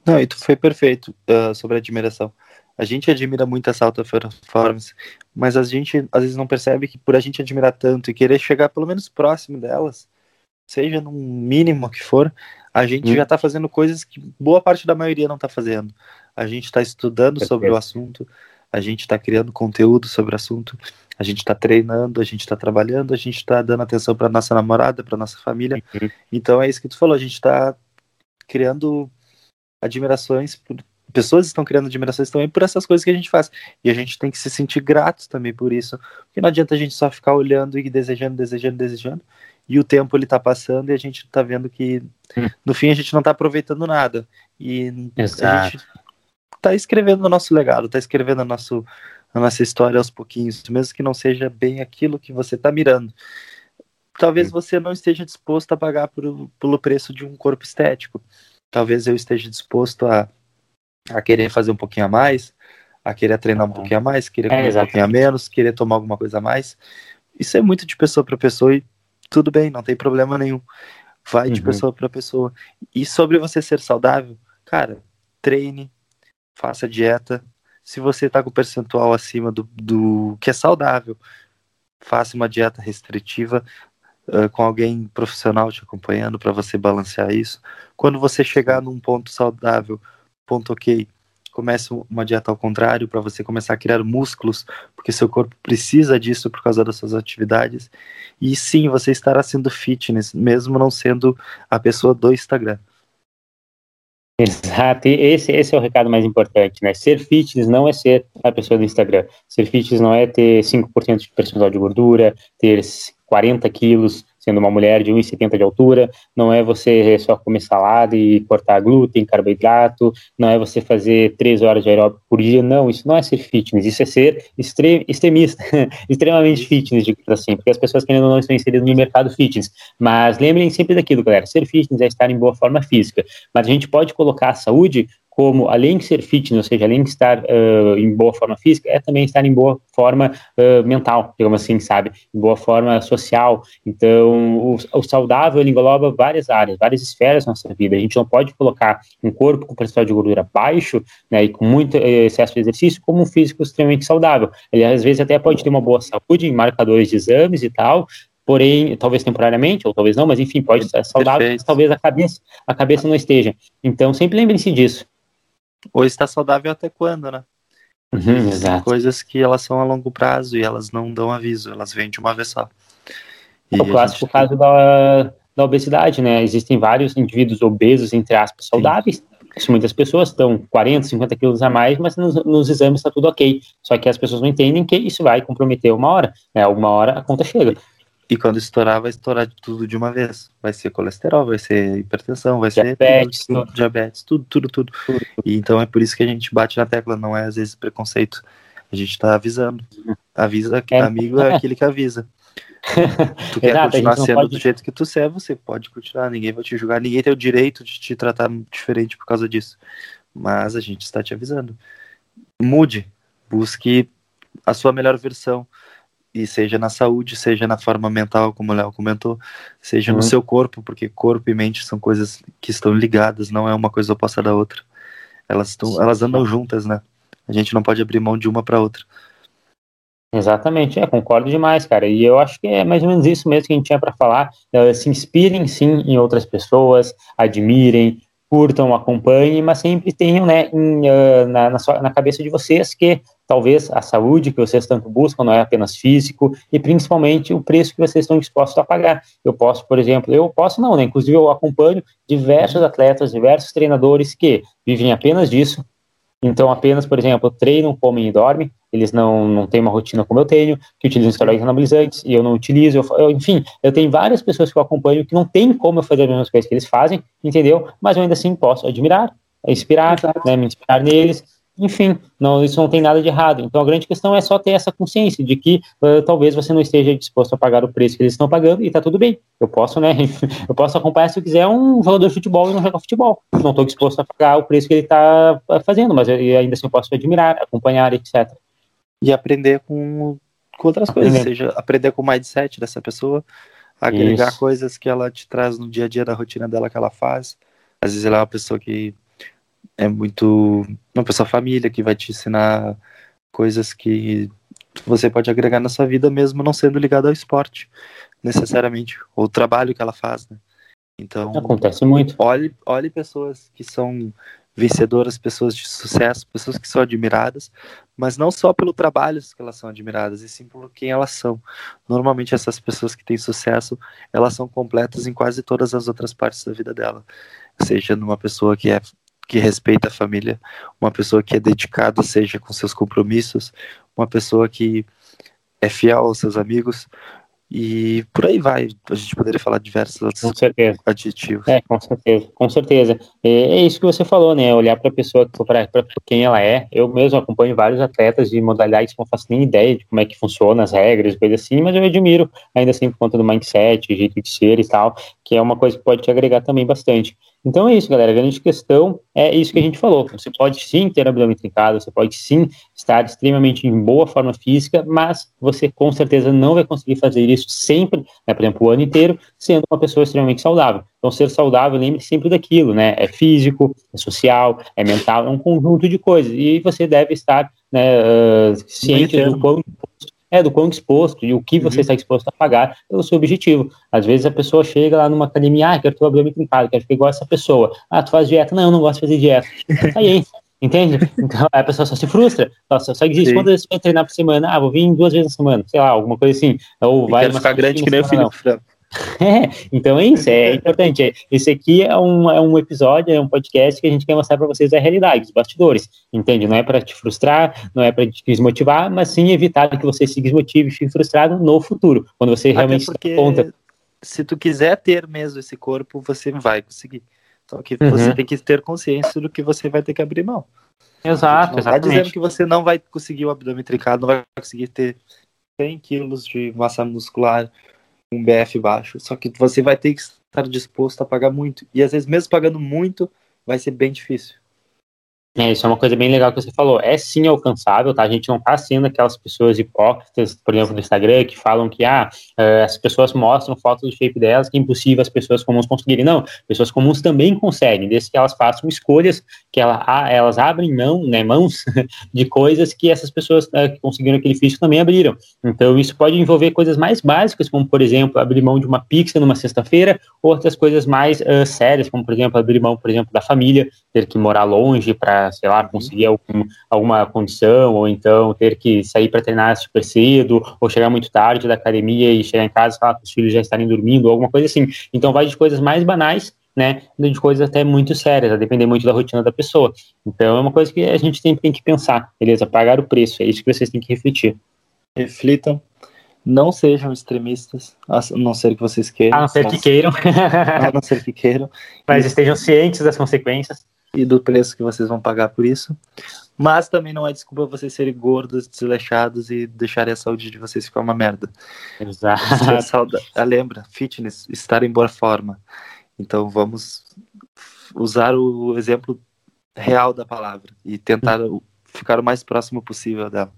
[SPEAKER 1] Não, e tu foi perfeito uh, sobre a admiração. A gente admira muito essa alta performance, mas a gente às vezes não percebe que por a gente admirar tanto e querer chegar pelo menos próximo delas, seja no mínimo que for, a gente hum. já está fazendo coisas que boa parte da maioria não está fazendo. A gente está estudando Perfeito. sobre o assunto, a gente está criando conteúdo sobre o assunto, a gente está treinando, a gente está trabalhando, a gente está dando atenção para nossa namorada, para nossa família. Uhum. Então é isso que tu falou, a gente está criando admirações, por, pessoas estão criando admirações também por essas coisas que a gente faz. E a gente tem que se sentir gratos também por isso, porque não adianta a gente só ficar olhando e desejando, desejando, desejando e o tempo ele tá passando e a gente tá vendo que hum. no fim a gente não tá aproveitando nada. E Exato. a gente tá escrevendo o nosso legado, tá escrevendo a, nosso, a nossa história aos pouquinhos, mesmo que não seja bem aquilo que você tá mirando. Talvez você não esteja disposto a pagar por, pelo preço de um corpo estético. Talvez eu esteja disposto a, a querer fazer um pouquinho a mais, a querer treinar um pouquinho a mais, querer é, comer um pouquinho a menos, querer tomar alguma coisa a mais. Isso é muito de pessoa para pessoa e tudo bem, não tem problema nenhum. Vai uhum. de pessoa para pessoa. E sobre você ser saudável, cara, treine, faça dieta. Se você tá com percentual acima do, do que é saudável, faça uma dieta restritiva uh, com alguém profissional te acompanhando para você balancear isso. Quando você chegar num ponto saudável, ponto ok, comece uma dieta ao contrário para você começar a criar músculos, porque seu corpo precisa disso por causa das suas atividades. E sim, você estará sendo fitness, mesmo não sendo a pessoa do Instagram.
[SPEAKER 2] Exato, e esse, esse é o recado mais importante, né? Ser fitness não é ser a pessoa do Instagram. Ser fitness não é ter 5% de percentual de gordura, ter 40 quilos, sendo uma mulher de 1,70 de altura, não é você só comer salada e cortar glúten, carboidrato, não é você fazer três horas de aeróbico por dia, não, isso não é ser fitness, isso é ser extre extremista, extremamente fitness, digamos assim, porque as pessoas que ainda não estão inseridas no mercado fitness, mas lembrem sempre daquilo, galera, ser fitness é estar em boa forma física, mas a gente pode colocar a saúde como, além de ser fitness, ou seja, além de estar uh, em boa forma física, é também estar em boa forma uh, mental, digamos assim, sabe? Em boa forma social. Então, o, o, saudável engloba várias áreas, várias esferas da nossa vida. A gente não pode colocar um corpo com percentual de gordura baixo, né, e com muito excesso de exercício, como um físico extremamente saudável. Ele, às vezes, até pode ter uma boa saúde em marcadores de exames e tal, porém, talvez temporariamente, ou talvez não, mas enfim, pode estar saudável, talvez a cabeça, a cabeça não esteja. Então, sempre lembrem-se disso.
[SPEAKER 1] Ou está saudável até quando, né?
[SPEAKER 2] Uhum, exato.
[SPEAKER 1] Coisas que elas são a longo prazo e elas não dão aviso, elas vêm de uma vez só.
[SPEAKER 2] E o clássico gente... caso da, da obesidade, né? Existem vários indivíduos obesos, entre aspas, saudáveis. Sim. Muitas pessoas estão 40, 50 quilos a mais, mas nos, nos exames está tudo ok. Só que as pessoas não entendem que isso vai comprometer uma hora. Né? Uma hora a conta chega.
[SPEAKER 1] E quando estourar, vai estourar tudo de uma vez. Vai ser colesterol, vai ser hipertensão, vai
[SPEAKER 2] diabetes,
[SPEAKER 1] ser tudo, tudo, diabetes, tudo, tudo, tudo, tudo. E então é por isso que a gente bate na tecla, não é às vezes preconceito. A gente está avisando. Avisa que é, amigo é, é aquele que avisa. tu quer Exato, continuar sendo pode... do jeito que tu é, você pode continuar, ninguém vai te julgar, ninguém tem o direito de te tratar diferente por causa disso. Mas a gente está te avisando. Mude, busque a sua melhor versão e seja na saúde, seja na forma mental, como o Léo comentou, seja uhum. no seu corpo, porque corpo e mente são coisas que estão ligadas, não é uma coisa oposta da outra. Elas, estão, elas andam juntas, né? A gente não pode abrir mão de uma para outra.
[SPEAKER 2] Exatamente, é, concordo demais, cara. E eu acho que é mais ou menos isso mesmo que a gente tinha para falar. Uh, se inspirem sim em outras pessoas, admirem, curtam, acompanhem, mas sempre tenham né, em, uh, na, na, sua, na, cabeça de vocês que talvez a saúde que vocês tanto buscam não é apenas físico e principalmente o preço que vocês estão dispostos a pagar. Eu posso, por exemplo, eu posso não, né? Inclusive eu acompanho diversos atletas, diversos treinadores que vivem apenas disso, então, apenas, por exemplo, treinam, comem e dormem, eles não, não têm uma rotina como eu tenho, que utilizam esteroides anabolizantes, e eu não utilizo, eu, eu, enfim, eu tenho várias pessoas que eu acompanho que não tem como eu fazer as mesmas coisas que eles fazem, entendeu? Mas eu ainda assim posso admirar, inspirar, né, me inspirar neles, enfim, não, isso não tem nada de errado. Então a grande questão é só ter essa consciência de que uh, talvez você não esteja disposto a pagar o preço que eles estão pagando e tá tudo bem. Eu posso, né? eu posso acompanhar se eu quiser um jogador de futebol e não jogar futebol. Não estou disposto a pagar o preço que ele está fazendo, mas eu, ainda assim eu posso admirar, acompanhar, etc.
[SPEAKER 1] E aprender com, com outras coisas, aprender. seja aprender com o mindset dessa pessoa, agregar Isso. coisas que ela te traz no dia a dia da rotina dela que ela faz. Às vezes ela é uma pessoa que é muito uma pessoa família que vai te ensinar coisas que você pode agregar na sua vida mesmo não sendo ligado ao esporte necessariamente ou o trabalho que ela faz, né? Então
[SPEAKER 2] acontece muito.
[SPEAKER 1] Olhe, olhe pessoas que são vencedoras, pessoas de sucesso, pessoas que são admiradas, mas não só pelo trabalho que elas são admiradas, e sim por quem elas são. Normalmente essas pessoas que têm sucesso, elas são completas em quase todas as outras partes da vida dela. Seja numa pessoa que é que respeita a família, uma pessoa que é dedicada, seja com seus compromissos, uma pessoa que é fiel aos seus amigos, E por aí vai, a gente poderia falar diversos outros
[SPEAKER 2] com certeza.
[SPEAKER 1] adjetivos.
[SPEAKER 2] É, com certeza, com certeza. É, é isso que você falou, né? Olhar para a pessoa, para quem ela é. Eu mesmo acompanho vários atletas de modalidades que não faço nem ideia de como é que funciona as regras, coisas assim, mas eu admiro ainda assim por conta do mindset, jeito de ser e tal, que é uma coisa que pode te agregar também bastante. Então é isso, galera. A grande questão é isso que a gente falou. Você pode sim ter abdômen trincado, você pode sim estar extremamente em boa forma física, mas você com certeza não vai conseguir fazer isso sempre, né, por exemplo, o ano inteiro, sendo uma pessoa extremamente saudável. Então, ser saudável, lembre sempre daquilo, né? É físico, é social, é mental, é um conjunto de coisas. E você deve estar né, uh, ciente do quão é do quão exposto e o que você uhum. está exposto a pagar pelo seu objetivo. Às vezes a pessoa chega lá numa academia, ah, quero ter o abdômen trincado, quero ficar igual essa pessoa. Ah, tu faz dieta? Não, eu não gosto de fazer dieta. Aí, entende? Então a pessoa só se frustra, só, só existe. Quantas vezes você vai treinar por semana? Ah, vou vir duas vezes na semana, sei lá, alguma coisa assim. Ou vai
[SPEAKER 1] ficar grande que nem o Felipe Franco.
[SPEAKER 2] É, então é isso, é importante. Esse aqui é um, é um episódio, é um podcast que a gente quer mostrar para vocês a realidade, os bastidores, entende? Não é para te frustrar, não é para te desmotivar, mas sim evitar que você se desmotive e fique frustrado no futuro, quando você realmente
[SPEAKER 1] porque conta. Se tu quiser ter mesmo esse corpo, você vai conseguir. Só que uhum. você tem que ter consciência do que você vai ter que abrir mão.
[SPEAKER 2] Exato,
[SPEAKER 1] não
[SPEAKER 2] exatamente.
[SPEAKER 1] Tá dizendo que você não vai conseguir o abdômen trincado, não vai conseguir ter 100 quilos de massa muscular, um BF baixo. Só que você vai ter que estar disposto a pagar muito. E às vezes, mesmo pagando muito, vai ser bem difícil.
[SPEAKER 2] É, isso é uma coisa bem legal que você falou. É sim alcançável, tá? A gente não tá sendo aquelas pessoas hipócritas, por exemplo, no Instagram, que falam que, ah, uh, as pessoas mostram fotos do shape delas, que é impossível as pessoas comuns conseguirem. Não, pessoas comuns também conseguem, desde que elas façam escolhas, que ela, elas abrem mão, né, mãos de coisas que essas pessoas uh, que conseguiram aquele físico também abriram. Então, isso pode envolver coisas mais básicas, como, por exemplo, abrir mão de uma pizza numa sexta-feira, ou outras coisas mais uh, sérias, como, por exemplo, abrir mão, por exemplo, da família, ter que morar longe para sei lá, conseguir algum, alguma condição, ou então ter que sair para treinar super cedo, ou chegar muito tarde da academia e chegar em casa e falar que os filhos já estarem dormindo, alguma coisa assim. Então vai de coisas mais banais, né, de coisas até muito sérias, a depender muito da rotina da pessoa. Então é uma coisa que a gente sempre tem que pensar, beleza? Pagar o preço, é isso que vocês têm que refletir.
[SPEAKER 1] Reflitam, não sejam extremistas, a não ser que vocês queiram.
[SPEAKER 2] A não ser que queiram.
[SPEAKER 1] a não ser que queiram.
[SPEAKER 2] Mas estejam cientes das consequências
[SPEAKER 1] e do preço que vocês vão pagar por isso. Mas também não é desculpa vocês serem gordos, desleixados e deixarem a saúde de vocês ficar uma merda.
[SPEAKER 2] Exato.
[SPEAKER 1] Ah, lembra, fitness, estar em boa forma. Então vamos usar o exemplo real da palavra e tentar ficar o mais próximo possível dela.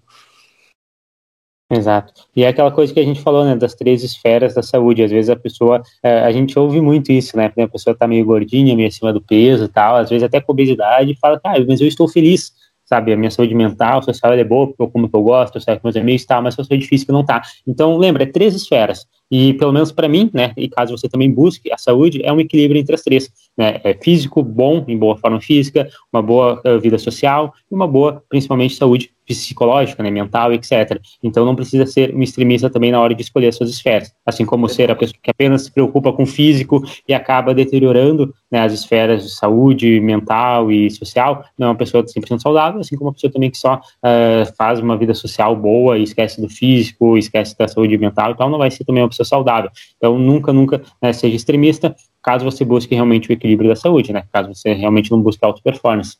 [SPEAKER 2] Exato. E é aquela coisa que a gente falou, né, das três esferas da saúde. Às vezes a pessoa, é, a gente ouve muito isso, né? A pessoa tá meio gordinha, meio acima do peso e tal, às vezes até com obesidade, e fala, ah, mas eu estou feliz, sabe? A minha saúde mental, social é boa, porque eu como que eu gosto, eu saio com meus amigos e tal, mas a saúde física não tá. Então, lembra, é três esferas. E pelo menos para mim, né, e caso você também busque, a saúde é um equilíbrio entre as três, né? É físico, bom, em boa forma física, uma boa uh, vida social e uma boa, principalmente, saúde psicológica, né, mental, etc. Então não precisa ser um extremista também na hora de escolher as suas esferas, assim como ser a pessoa que apenas se preocupa com o físico e acaba deteriorando né, as esferas de saúde mental e social, não é uma pessoa 100% saudável, assim como uma pessoa também que só uh, faz uma vida social boa e esquece do físico, esquece da saúde mental e tal, não vai ser também uma pessoa saudável. Então nunca, nunca né, seja extremista, caso você busque realmente o equilíbrio da saúde, né, caso você realmente não busque auto performance.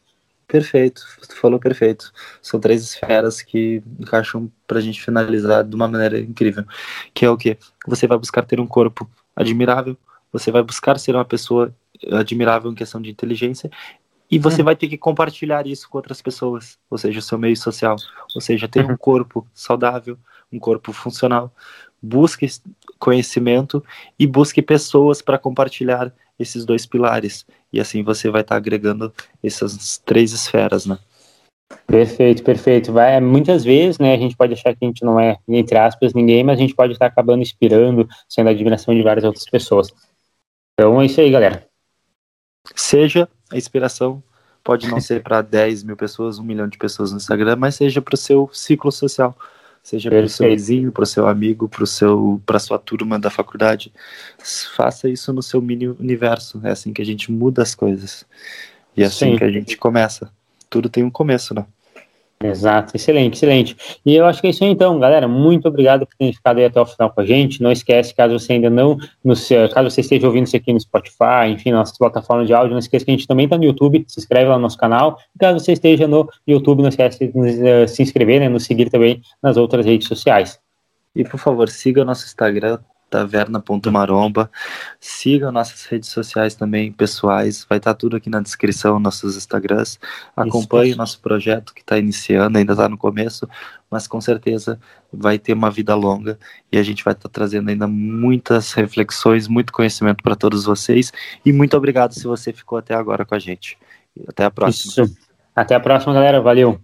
[SPEAKER 1] Perfeito, tu falou perfeito. São três esferas que encaixam para a gente finalizar de uma maneira incrível. Que é o que? Você vai buscar ter um corpo admirável, você vai buscar ser uma pessoa admirável em questão de inteligência e você uhum. vai ter que compartilhar isso com outras pessoas, ou seja, o seu meio social, ou seja, ter um uhum. corpo saudável, um corpo funcional. Busque conhecimento e busque pessoas para compartilhar esses dois pilares. E assim você vai estar tá agregando essas três esferas, né?
[SPEAKER 2] Perfeito, perfeito. Vai, muitas vezes, né, a gente pode achar que a gente não é, entre aspas, ninguém, mas a gente pode estar acabando inspirando, sendo a admiração de várias outras pessoas. Então é isso aí, galera.
[SPEAKER 1] Seja a inspiração, pode não ser para 10 mil pessoas, um milhão de pessoas no Instagram, mas seja para o seu ciclo social seja para o seu vizinho, para o seu amigo, para seu, para sua turma da faculdade. Faça isso no seu mini universo. É assim que a gente muda as coisas. E é assim Sim. que a gente começa. Tudo tem um começo, né?
[SPEAKER 2] Exato, excelente, excelente. E eu acho que é isso aí então, galera. Muito obrigado por terem ficado aí até o final com a gente. Não esquece, caso você ainda não, no, caso você esteja ouvindo isso aqui no Spotify, enfim, nossas plataformas de áudio, não esqueça que a gente também está no YouTube, se inscreve lá no nosso canal. E caso você esteja no YouTube, não esquece de uh, se inscrever, né, nos seguir também nas outras redes sociais.
[SPEAKER 1] E por favor, siga o nosso Instagram, taverna.maromba. Siga nossas redes sociais também, pessoais. Vai estar tá tudo aqui na descrição, nossos Instagrams. Acompanhe o nosso projeto que está iniciando, ainda está no começo, mas com certeza vai ter uma vida longa e a gente vai estar tá trazendo ainda muitas reflexões, muito conhecimento para todos vocês. E muito obrigado se você ficou até agora com a gente. Até a próxima.
[SPEAKER 2] Isso. Até a próxima, galera. Valeu.